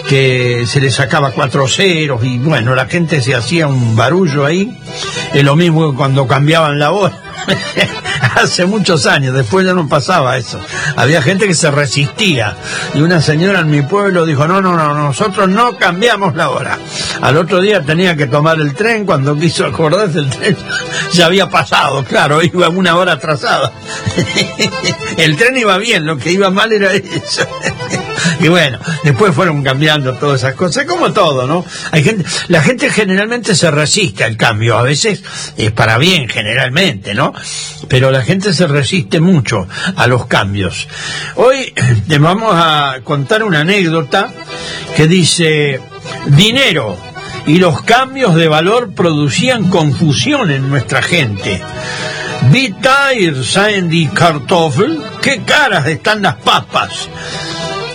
que se le sacaba cuatro ceros y bueno, la gente se hacía un barullo ahí. Es lo mismo que cuando cambiaban la hora. [laughs] Hace muchos años, después ya no pasaba eso. Había gente que se resistía. Y una señora en mi pueblo dijo, no, no, no, nosotros no cambiamos la hora. Al otro día tenía que tomar el tren, cuando quiso acordarse el tren [laughs] ya había pasado, claro, iba una hora atrasada. [laughs] el tren iba bien, lo que iba mal era eso. [laughs] Y bueno, después fueron cambiando todas esas cosas, como todo, ¿no? Hay gente, la gente generalmente se resiste al cambio, a veces es para bien, generalmente, ¿no? Pero la gente se resiste mucho a los cambios. Hoy te vamos a contar una anécdota que dice, dinero y los cambios de valor producían confusión en nuestra gente. Seien die Kartoffel? ¿Qué caras están las papas?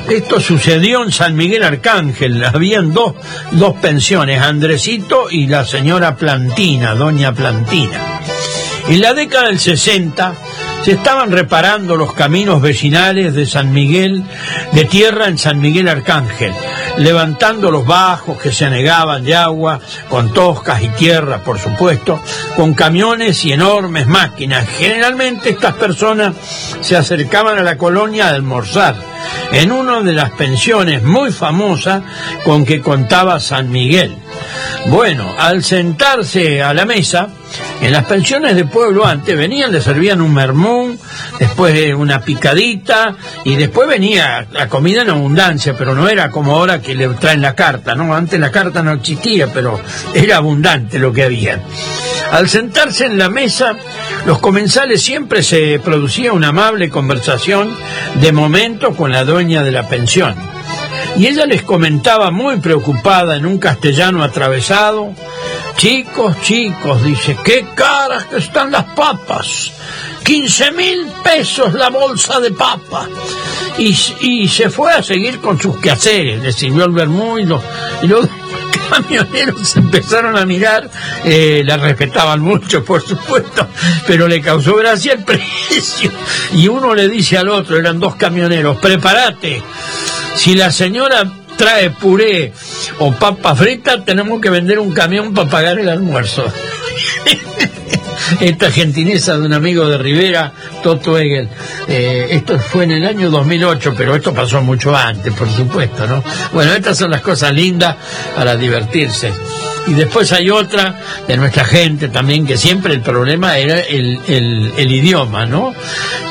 Esto sucedió en San Miguel Arcángel. Habían dos, dos pensiones, Andresito y la señora Plantina, doña Plantina. En la década del 60 se estaban reparando los caminos vecinales de San Miguel, de tierra en San Miguel Arcángel, levantando los bajos que se anegaban de agua, con toscas y tierra, por supuesto, con camiones y enormes máquinas. Generalmente estas personas se acercaban a la colonia a almorzar en una de las pensiones muy famosas con que contaba San Miguel. Bueno, al sentarse a la mesa, en las pensiones de pueblo antes venían, le servían un mermún, después una picadita y después venía la comida en abundancia, pero no era como ahora que le traen la carta, ¿no? Antes la carta no existía, pero era abundante lo que había. Al sentarse en la mesa, los comensales siempre se producía una amable conversación de momento con la dueña de la pensión. Y ella les comentaba muy preocupada en un castellano atravesado, chicos, chicos, dice, qué caras que están las papas, 15 mil pesos la bolsa de papa. Y, y se fue a seguir con sus quehaceres, le sirvió el vermú y los, y los [laughs] camioneros empezaron a mirar, eh, la respetaban mucho, por supuesto, pero le causó gracia el [laughs] precio. Y uno le dice al otro, eran dos camioneros, prepárate, si la señora trae puré o papa frita, tenemos que vender un camión para pagar el almuerzo. [laughs] Esta gentileza de un amigo de Rivera Toto Egel. Eh, esto fue en el año 2008, pero esto pasó mucho antes, por supuesto, ¿no? Bueno, estas son las cosas lindas para divertirse. Y después hay otra de nuestra gente también, que siempre el problema era el, el, el idioma, ¿no?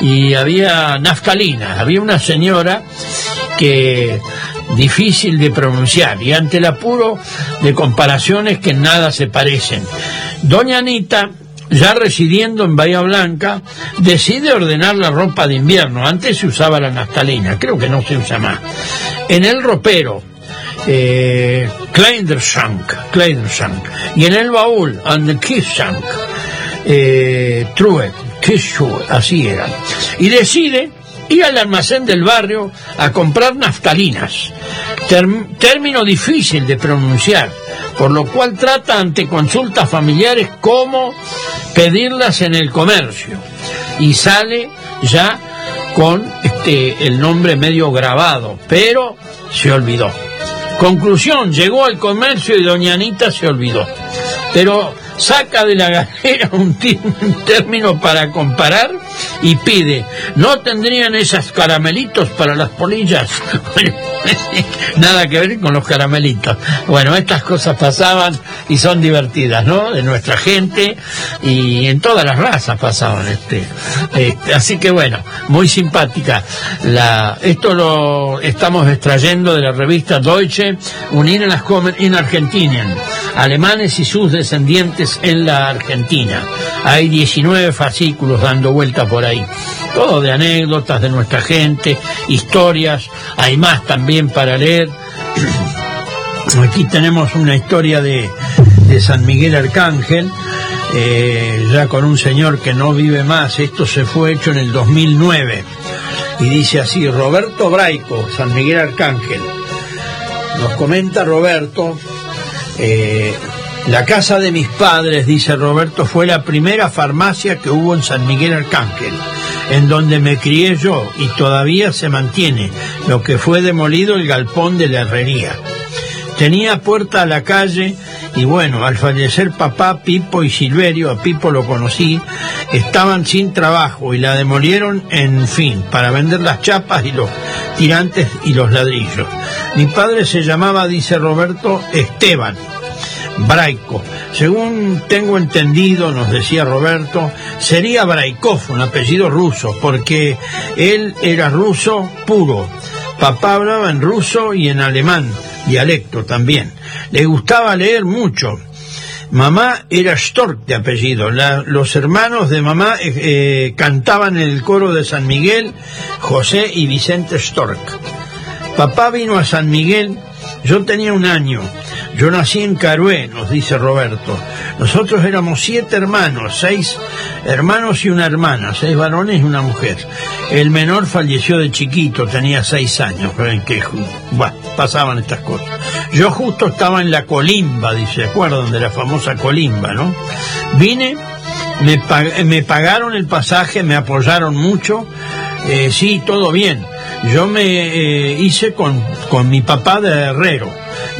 Y había naftalina, había una señora que difícil de pronunciar y ante el apuro de comparaciones que nada se parecen. Doña Anita, ya residiendo en Bahía Blanca, decide ordenar la ropa de invierno. Antes se usaba la naftalina, creo que no se usa más. En el ropero, eh, Kleiderschrank. Y en el baúl, and the Kissschrank, eh, Truet, Kissschuhe, así era. Y decide ir al almacén del barrio a comprar naftalinas, término difícil de pronunciar, por lo cual trata ante consultas familiares cómo pedirlas en el comercio. Y sale ya con este, el nombre medio grabado, pero se olvidó. Conclusión, llegó al comercio y doña Anita se olvidó. Pero saca de la galera un, término para comparar y pide, ¿no tendrían esas caramelitos para las polillas? [laughs] Nada que ver con los caramelitos. Bueno, estas cosas pasaban y son divertidas, ¿no? De nuestra gente y en todas las razas pasaban. Este, este, así que bueno, muy simpática. Esto lo estamos extrayendo de la revista Deutsche Unir en las Comen in Argentinien, alemanes y sus descendientes en la Argentina. Hay 19 fascículos dando vuelta por ahí. Todo de anécdotas de nuestra gente, historias, hay más también para leer. [clears throat] Aquí tenemos una historia de, de San Miguel Arcángel, eh, ya con un señor que no vive más. Esto se fue hecho en el 2009. Y dice así, Roberto Braico, San Miguel Arcángel. Nos comenta Roberto, eh, la casa de mis padres, dice Roberto, fue la primera farmacia que hubo en San Miguel Arcángel, en donde me crié yo y todavía se mantiene, lo que fue demolido el galpón de la herrería. Tenía puerta a la calle y bueno, al fallecer papá, Pipo y Silverio, a Pipo lo conocí, estaban sin trabajo y la demolieron, en fin, para vender las chapas y los tirantes y los ladrillos. Mi padre se llamaba, dice Roberto, Esteban. Braico. Según tengo entendido, nos decía Roberto, sería Braikov, un apellido ruso, porque él era ruso puro. Papá hablaba en ruso y en alemán, dialecto también. Le gustaba leer mucho. Mamá era Stork de apellido. Los hermanos de mamá eh, eh, cantaban en el coro de San Miguel, José y Vicente Stork. Papá vino a San Miguel, yo tenía un año. Yo nací en Carué, nos dice Roberto. Nosotros éramos siete hermanos, seis hermanos y una hermana, seis varones y una mujer. El menor falleció de chiquito, tenía seis años, que bueno, pasaban estas cosas. Yo justo estaba en la colimba, dice, ¿acuerdan de la famosa colimba, no? Vine, me, pag- me pagaron el pasaje, me apoyaron mucho, eh, sí, todo bien. Yo me eh, hice con, con mi papá de herrero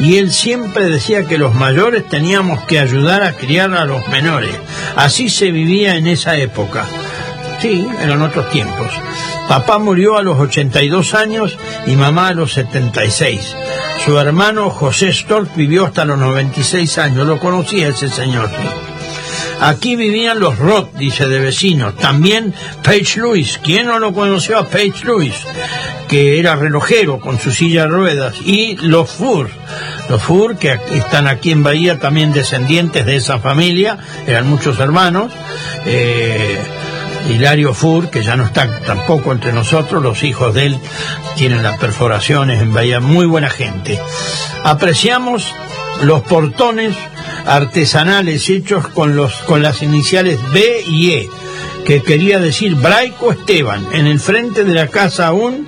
y él siempre decía que los mayores teníamos que ayudar a criar a los menores. Así se vivía en esa época. Sí, eran otros tiempos. Papá murió a los 82 años y mamá a los 76. Su hermano José Stork vivió hasta los 96 años. Lo conocía ese señor. Aquí vivían los Roth, dice de vecinos. También Page Lewis. ¿Quién no lo conoció a Page Lewis? Que era relojero con su silla de ruedas. Y los Fur. Los Fur, que están aquí en Bahía, también descendientes de esa familia. Eran muchos hermanos. Eh, Hilario Fur, que ya no está tampoco entre nosotros, los hijos de él tienen las perforaciones en Bahía, muy buena gente. Apreciamos los portones artesanales hechos con, los, con las iniciales B y E, que quería decir Braico Esteban. En el frente de la casa aún,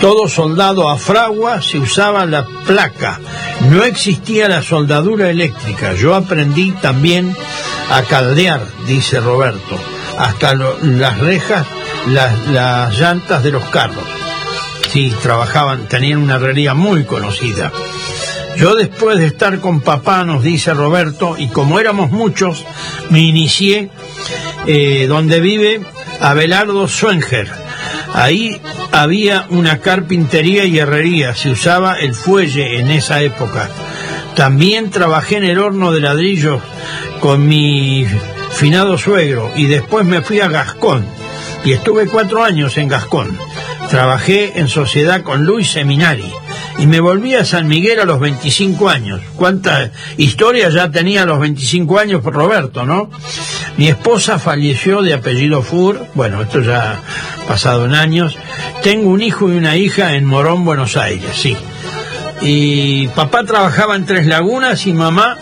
todo soldado a fragua, se usaba la placa. No existía la soldadura eléctrica. Yo aprendí también a caldear, dice Roberto, hasta las rejas, las, las llantas de los carros. Sí, trabajaban, tenían una herrería muy conocida. Yo después de estar con papá, nos dice Roberto, y como éramos muchos, me inicié eh, donde vive Abelardo Swenger. Ahí había una carpintería y herrería, se usaba el fuelle en esa época. También trabajé en el horno de ladrillos con mi finado suegro y después me fui a Gascón y estuve cuatro años en Gascón. Trabajé en sociedad con Luis Seminari y me volví a San Miguel a los 25 años. ¿Cuánta historia ya tenía a los 25 años Roberto, no? Mi esposa falleció de apellido Fur, bueno, esto ya pasado en años. Tengo un hijo y una hija en Morón, Buenos Aires, sí. Y papá trabajaba en Tres Lagunas y mamá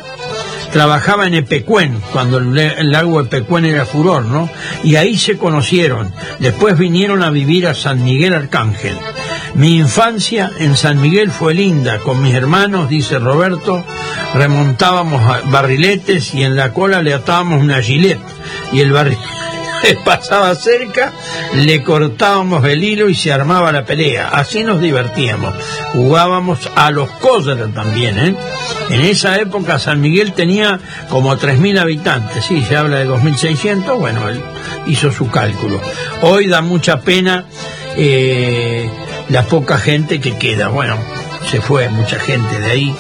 trabajaba en Epecuén, cuando el, el lago Epecuén era furor, ¿no? Y ahí se conocieron. Después vinieron a vivir a San Miguel Arcángel. Mi infancia en San Miguel fue linda, con mis hermanos, dice Roberto, remontábamos barriletes y en la cola le atábamos una gilet y el barrilete [laughs] pasaba cerca, le cortábamos el hilo y se armaba la pelea. Así nos divertíamos. Jugábamos a los cosas también, ¿eh? En esa época San Miguel tenía como 3.000 habitantes, sí, se habla de 2.600, bueno, él hizo su cálculo. Hoy da mucha pena eh, la poca gente que queda. Bueno, se fue mucha gente de ahí.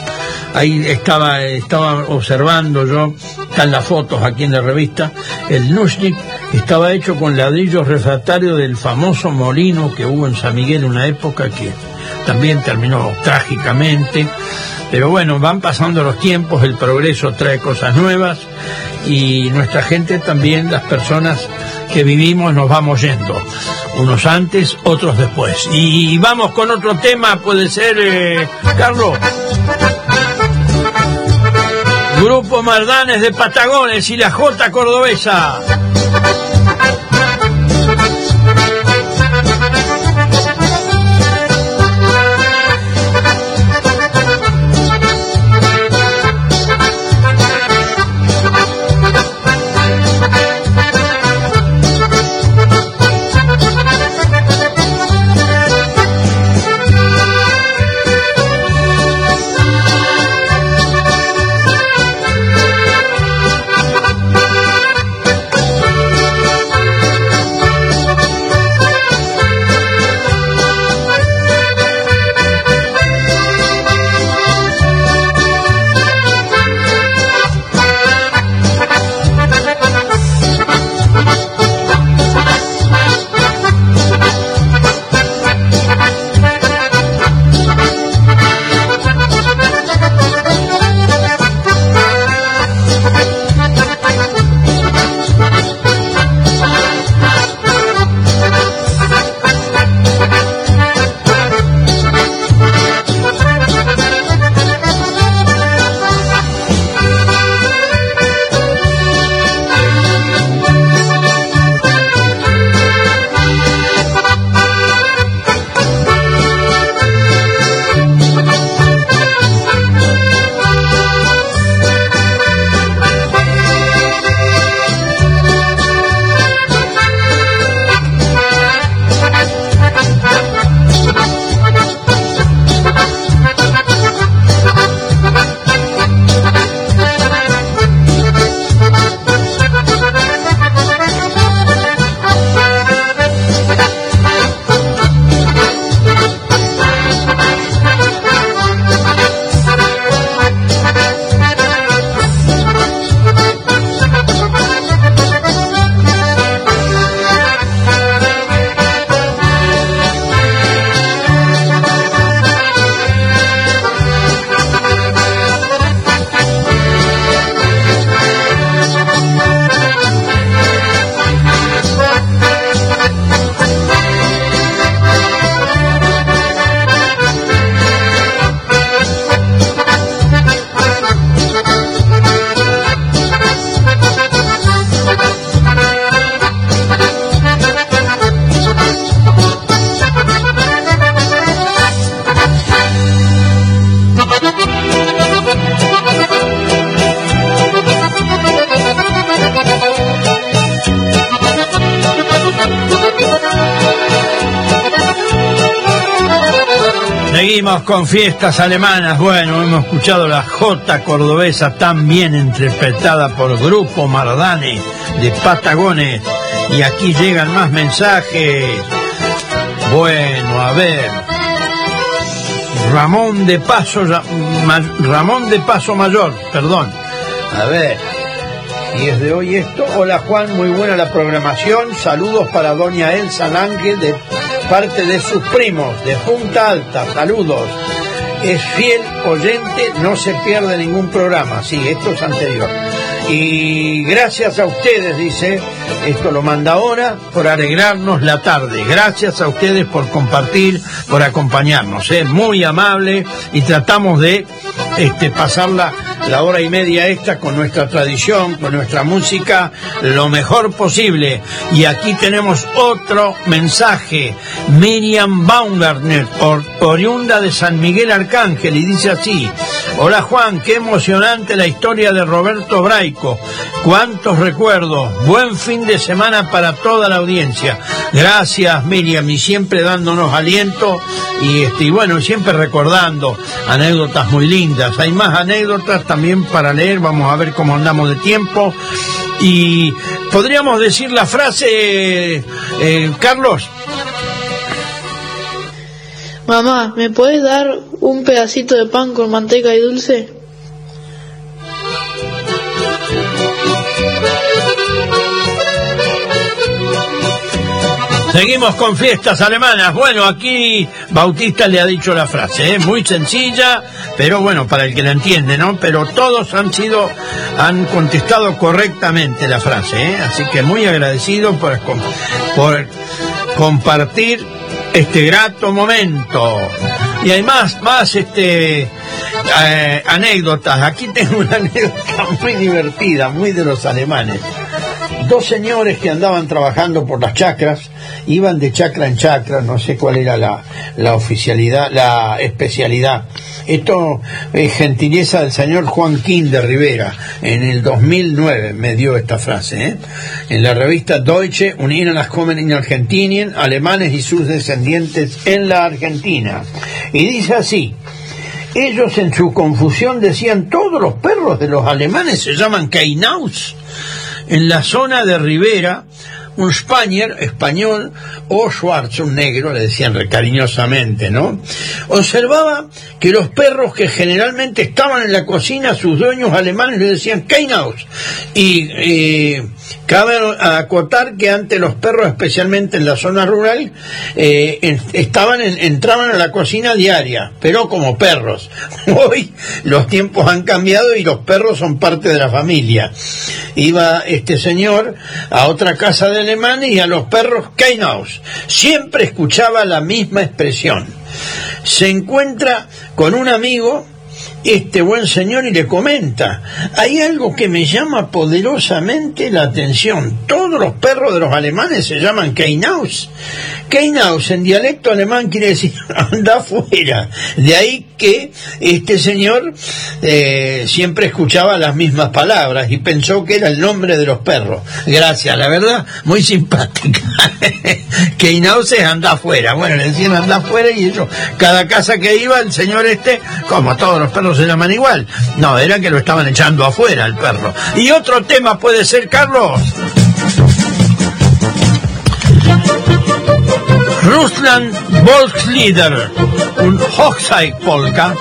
Ahí estaba, estaba observando yo, están las fotos aquí en la revista, el Nushnik estaba hecho con ladrillos refractarios del famoso molino que hubo en San Miguel una época que también terminó trágicamente. Pero bueno, van pasando los tiempos, el progreso trae cosas nuevas y nuestra gente también, las personas que vivimos, nos vamos yendo. Unos antes, otros después. Y vamos con otro tema, puede ser, eh, Carlos. Grupo Mardanes de Patagones y la J Cordobesa. Con fiestas alemanas. Bueno, hemos escuchado la J cordobesa tan bien interpretada por Grupo Mardane de Patagones Y aquí llegan más mensajes. Bueno, a ver. Ramón de Paso, Ramón de Paso Mayor, perdón. A ver. Y es de hoy esto. Hola Juan, muy buena la programación. Saludos para doña Elsa Ángel de parte de sus primos de Punta Alta. Saludos. Es fiel oyente, no se pierde ningún programa. Sí, esto es anterior. Y gracias a ustedes, dice, esto lo manda ahora, por alegrarnos la tarde. Gracias a ustedes por compartir, por acompañarnos. Es muy amable y tratamos de este, pasarla la hora y media esta con nuestra tradición, con nuestra música, lo mejor posible. Y aquí tenemos otro mensaje. Miriam Baumgartner, oriunda de San Miguel Arcángel, y dice así, hola Juan, qué emocionante la historia de Roberto Cuántos recuerdos. Buen fin de semana para toda la audiencia. Gracias Miriam y siempre dándonos aliento y, este, bueno, siempre recordando anécdotas muy lindas. Hay más anécdotas también para leer, vamos a ver cómo andamos de tiempo. Y podríamos decir la frase, eh, Carlos. Mamá, ¿me puedes dar un pedacito de pan con manteca y dulce? Seguimos con fiestas alemanas. Bueno, aquí Bautista le ha dicho la frase, ¿eh? muy sencilla, pero bueno, para el que la entiende, ¿no? Pero todos han sido, han contestado correctamente la frase, ¿eh? Así que muy agradecido por, compartir este grato momento. Y hay más, más este, eh, anécdotas. Aquí tengo una [laughs] anécdota muy divertida, muy de los alemanes dos señores que andaban trabajando por las chacras, iban de chacra en chacra, no sé cuál era la, la oficialidad, la especialidad. Esto es gentileza del señor Joaquín de Rivera, en el 2009 me dio esta frase, ¿eh? en la revista Deutsche a las in Argentinien, alemanes y sus descendientes en la Argentina. Y dice así, ellos en su confusión decían, todos los perros de los alemanes se llaman Keinaus en la zona de Rivera, un Spanier español o Schwarz, un negro, le decían cariñosamente, ¿no? Observaba que los perros que generalmente estaban en la cocina, sus dueños alemanes le decían Keinaus. Y eh, cabe acotar que antes los perros, especialmente en la zona rural, eh, estaban entraban a la cocina diaria, pero como perros. [laughs] Hoy los tiempos han cambiado y los perros son parte de la familia. Iba este señor a otra casa de alemán y a los perros Keinaus. Siempre escuchaba la misma expresión. Se encuentra con un amigo este buen señor y le comenta, hay algo que me llama poderosamente la atención. Todos los perros de los alemanes se llaman Keinaus. Keinaus en dialecto alemán quiere decir [laughs] anda afuera. De ahí que este señor eh, siempre escuchaba las mismas palabras y pensó que era el nombre de los perros. Gracias, la verdad, muy simpática. [laughs] Keinaus es anda afuera. Bueno, le decían anda afuera y eso, cada casa que iba el señor este, como todos los perros se llaman igual. No, era que lo estaban echando afuera el perro. Y otro tema puede ser, Carlos. Russland Volkslieder, un Hochzeitpolka.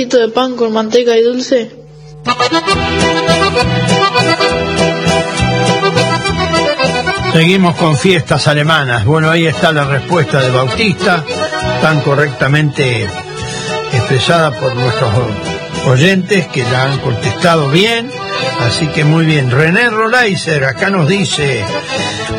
Pedacito de pan con manteca y dulce? Seguimos con fiestas alemanas. Bueno, ahí está la respuesta de Bautista, tan correctamente expresada por nuestros oyentes que la han contestado bien. Así que muy bien. René Rolaiser acá nos dice,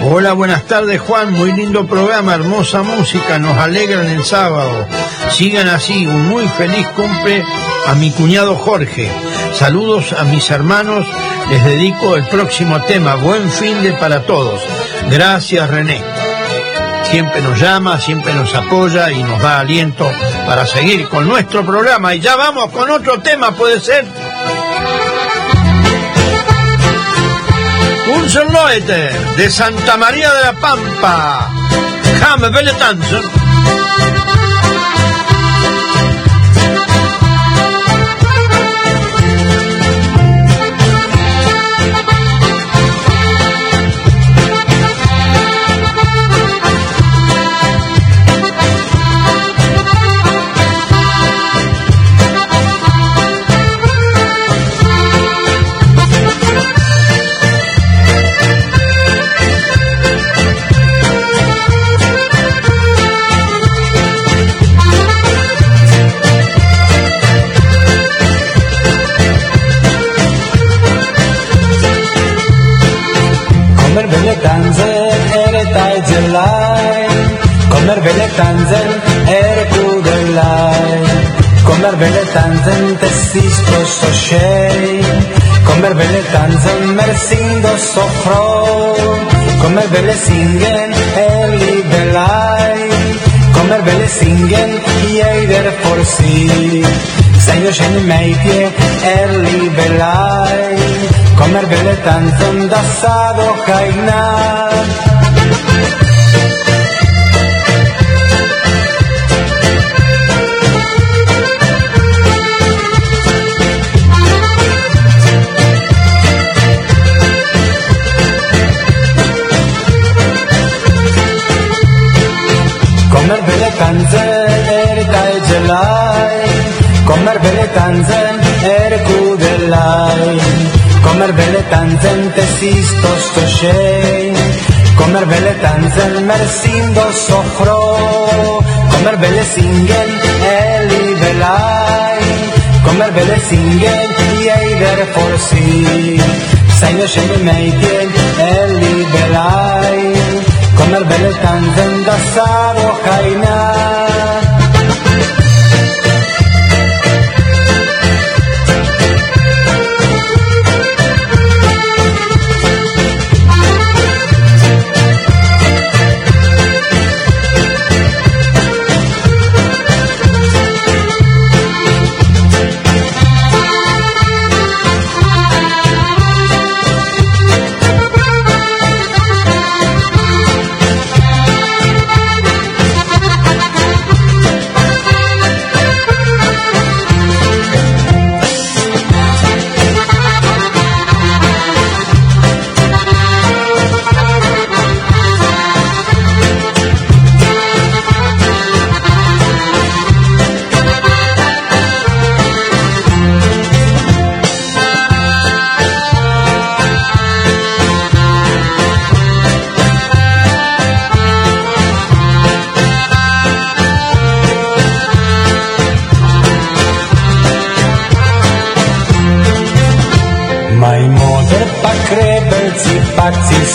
hola, buenas tardes Juan, muy lindo programa, hermosa música, nos alegran el sábado. Sigan así, un muy feliz cumple a mi cuñado Jorge. Saludos a mis hermanos, les dedico el próximo tema, buen fin de para todos. Gracias René. Siempre nos llama, siempre nos apoya y nos da aliento para seguir con nuestro programa. Y ya vamos con otro tema, puede ser. Un de Santa María de la Pampa. Come, belle tanzen ere kudelai Kommer belle tanzen tesisto so shei. Kommer belle tanzen mersindo so fro. Kommer belle singen er libelai Kommer belle singen jeder for si Zijn er geen meidje er libelai Kommer belle tanzen dasado kaina Belle tanzen er kudelai Kommer belle tanzen tesisto sto shei Kommer belle tanzen mersindo sofro Kommer belle singen eli belai Kommer belle singen jeider for si Seine schöne Mädchen eli belai Kommer belle tanzen dasaro kaina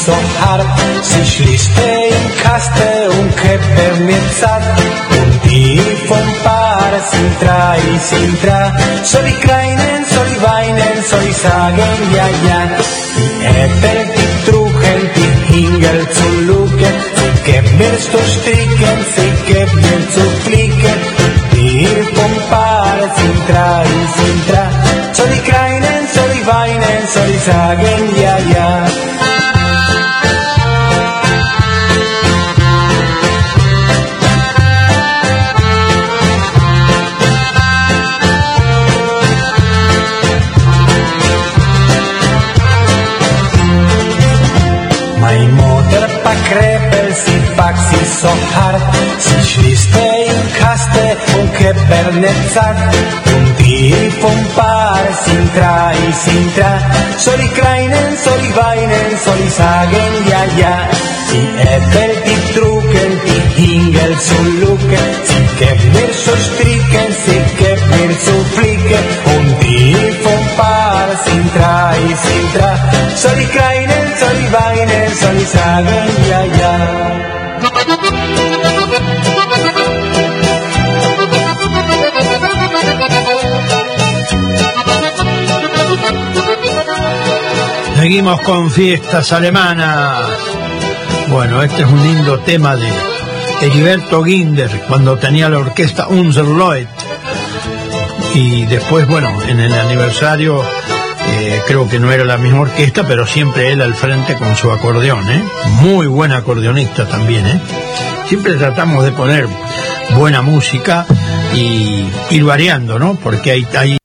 so hart, sie schließt im mir zart. Und die vom Paar sind drei, sind drei. Soll ich kreinen, soll ich weinen, soll ich sagen, ja, ja. Die Äpfel, die trugen, die Hingel zu luken. Sie gibt mir zu stricken, sie gibt mir zu flicken. Paar sind drei, sind drei. Soll ich kreinen, soll ich weinen, soll ich sagen, ja, ja. Par sintra i sintra soli kleinen soli weinen soli sagen ja ja. Sie eppel die trucken die hingel zu luke sie que mir so stricken sie que mir so flicken. Un tifo un par sintra i sintra soli kleinen soli Seguimos con fiestas alemanas. Bueno, este es un lindo tema de Heriberto Ginder cuando tenía la orquesta Unser Leut. Y después, bueno, en el aniversario eh, creo que no era la misma orquesta, pero siempre él al frente con su acordeón, ¿eh? Muy buen acordeonista también, ¿eh? Siempre tratamos de poner buena música y ir variando, ¿no? Porque hay, hay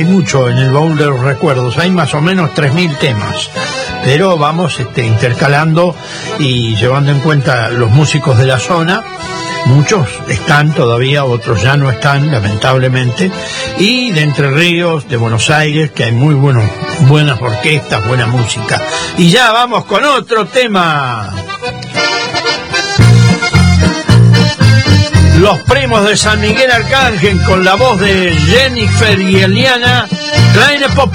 hay mucho en el baúl de los recuerdos, hay más o menos 3.000 temas, pero vamos este, intercalando y llevando en cuenta los músicos de la zona, muchos están todavía, otros ya no están, lamentablemente, y de Entre Ríos, de Buenos Aires, que hay muy bueno, buenas orquestas, buena música. Y ya vamos con otro tema. Los primos de San Miguel Arcángel con la voz de Jennifer y Eliana Kleine Pop.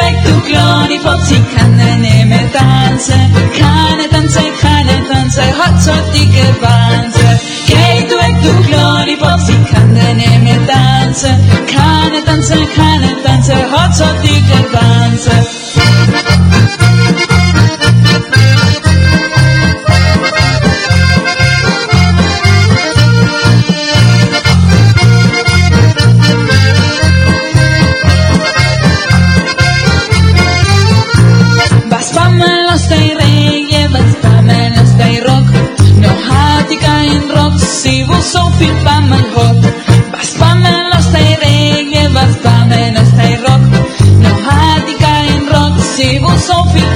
Weg, du kleine Pop, sie kann nicht mehr tanzen. Keine Tanze, keine Tanze, hat so dicke Wanze. Geh du weg, du kleine Pop, sie kann nicht mehr tanzen. Keine Tanze, keine Tanze, hat so dicke Wanze. Rock, sie wo so viel bammen hat. Was bammen aus der Reggae, was bammen aus der Rock? Noch hat ich kein Rock, sie wo so viel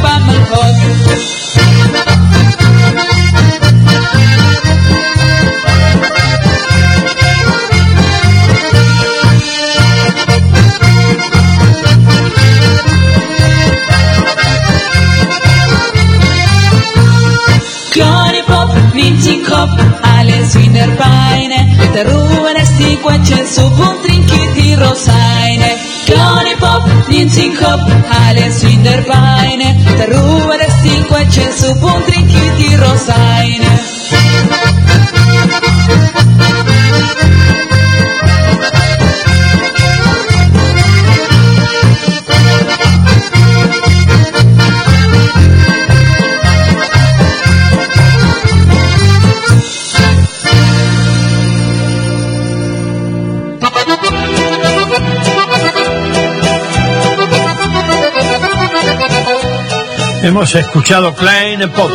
Hemos escuchado Kleine Pop,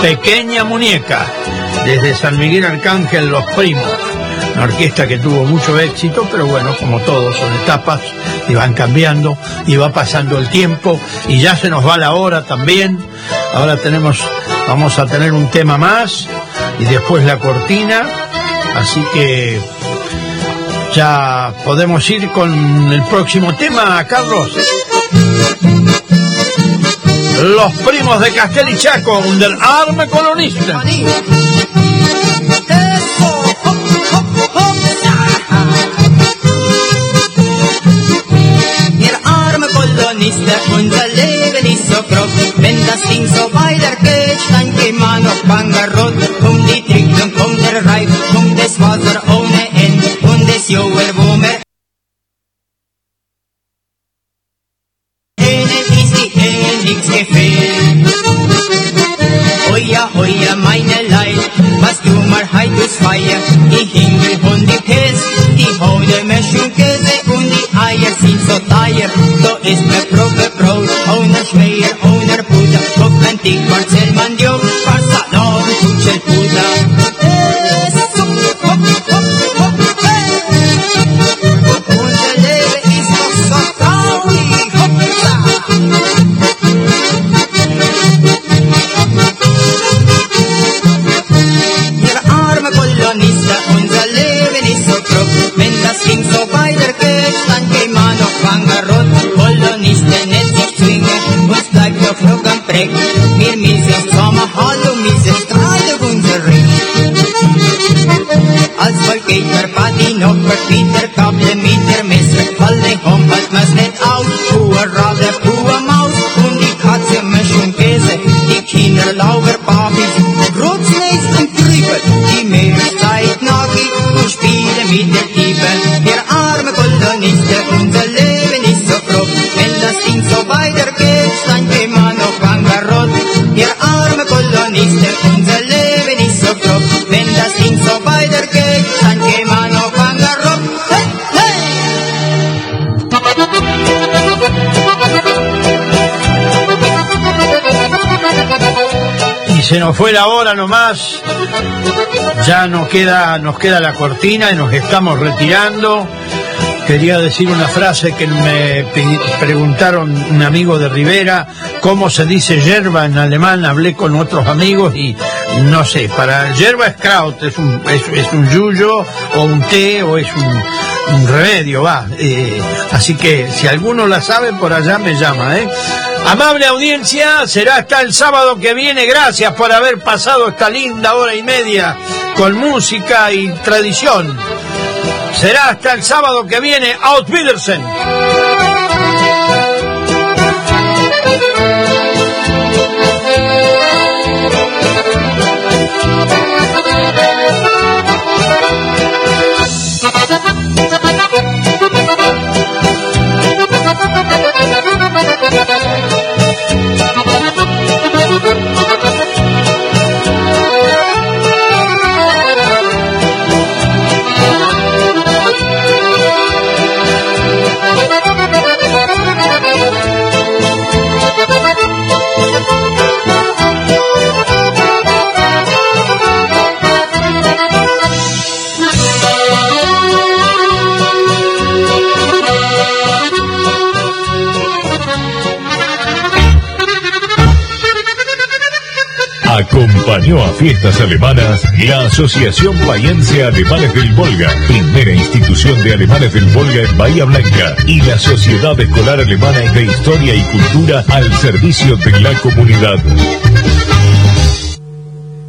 Pequeña Muñeca, desde San Miguel Arcángel Los Primos, una orquesta que tuvo mucho éxito, pero bueno, como todos son etapas y van cambiando y va pasando el tiempo y ya se nos va la hora también. Ahora tenemos, vamos a tener un tema más y después la cortina, así que ya podemos ir con el próximo tema, Carlos. Los primos de Castel y Chaco, del arma colonista. Unser Leben ist so groß. Wenn das Ding so weitergeht, dann gehen wir noch bankerott. Um die Trickung kommt der Reif, kommt das Wasser ohne End. Und das spring. Mir mieses Sommerhalt und miese Strahlung unser Ring. Als Vollgeber war die Nopper, Peter Kable mit der Messer, alle Hombert maß nicht aus, pure Rabe, pure Maus, und die Katze Mensch und Käse, die Kinder lauber Babis, Grotznäs und Trübel, die Meereszeit nagelt und spielen mit der Diebe, der arme Goldoniste und se nos fue la hora nomás. Ya nos queda, nos queda la cortina y nos estamos retirando. Quería decir una frase que me preguntaron un amigo de Rivera, cómo se dice yerba en alemán, hablé con otros amigos y no sé, para yerba es kraut, es un, es, yuyo o un té o es un, un remedio, va. Eh, así que si alguno la sabe, por allá me llama, ¿eh? Amable audiencia, será hasta el sábado que viene. Gracias por haber pasado esta linda hora y media con música y tradición. Será hasta el sábado que viene. Wiedersehen. Acompañó a fiestas alemanas la Asociación Bahiense Alemanes del Volga, primera institución de alemanes del Volga en Bahía Blanca, y la Sociedad Escolar Alemana de Historia y Cultura al servicio de la comunidad.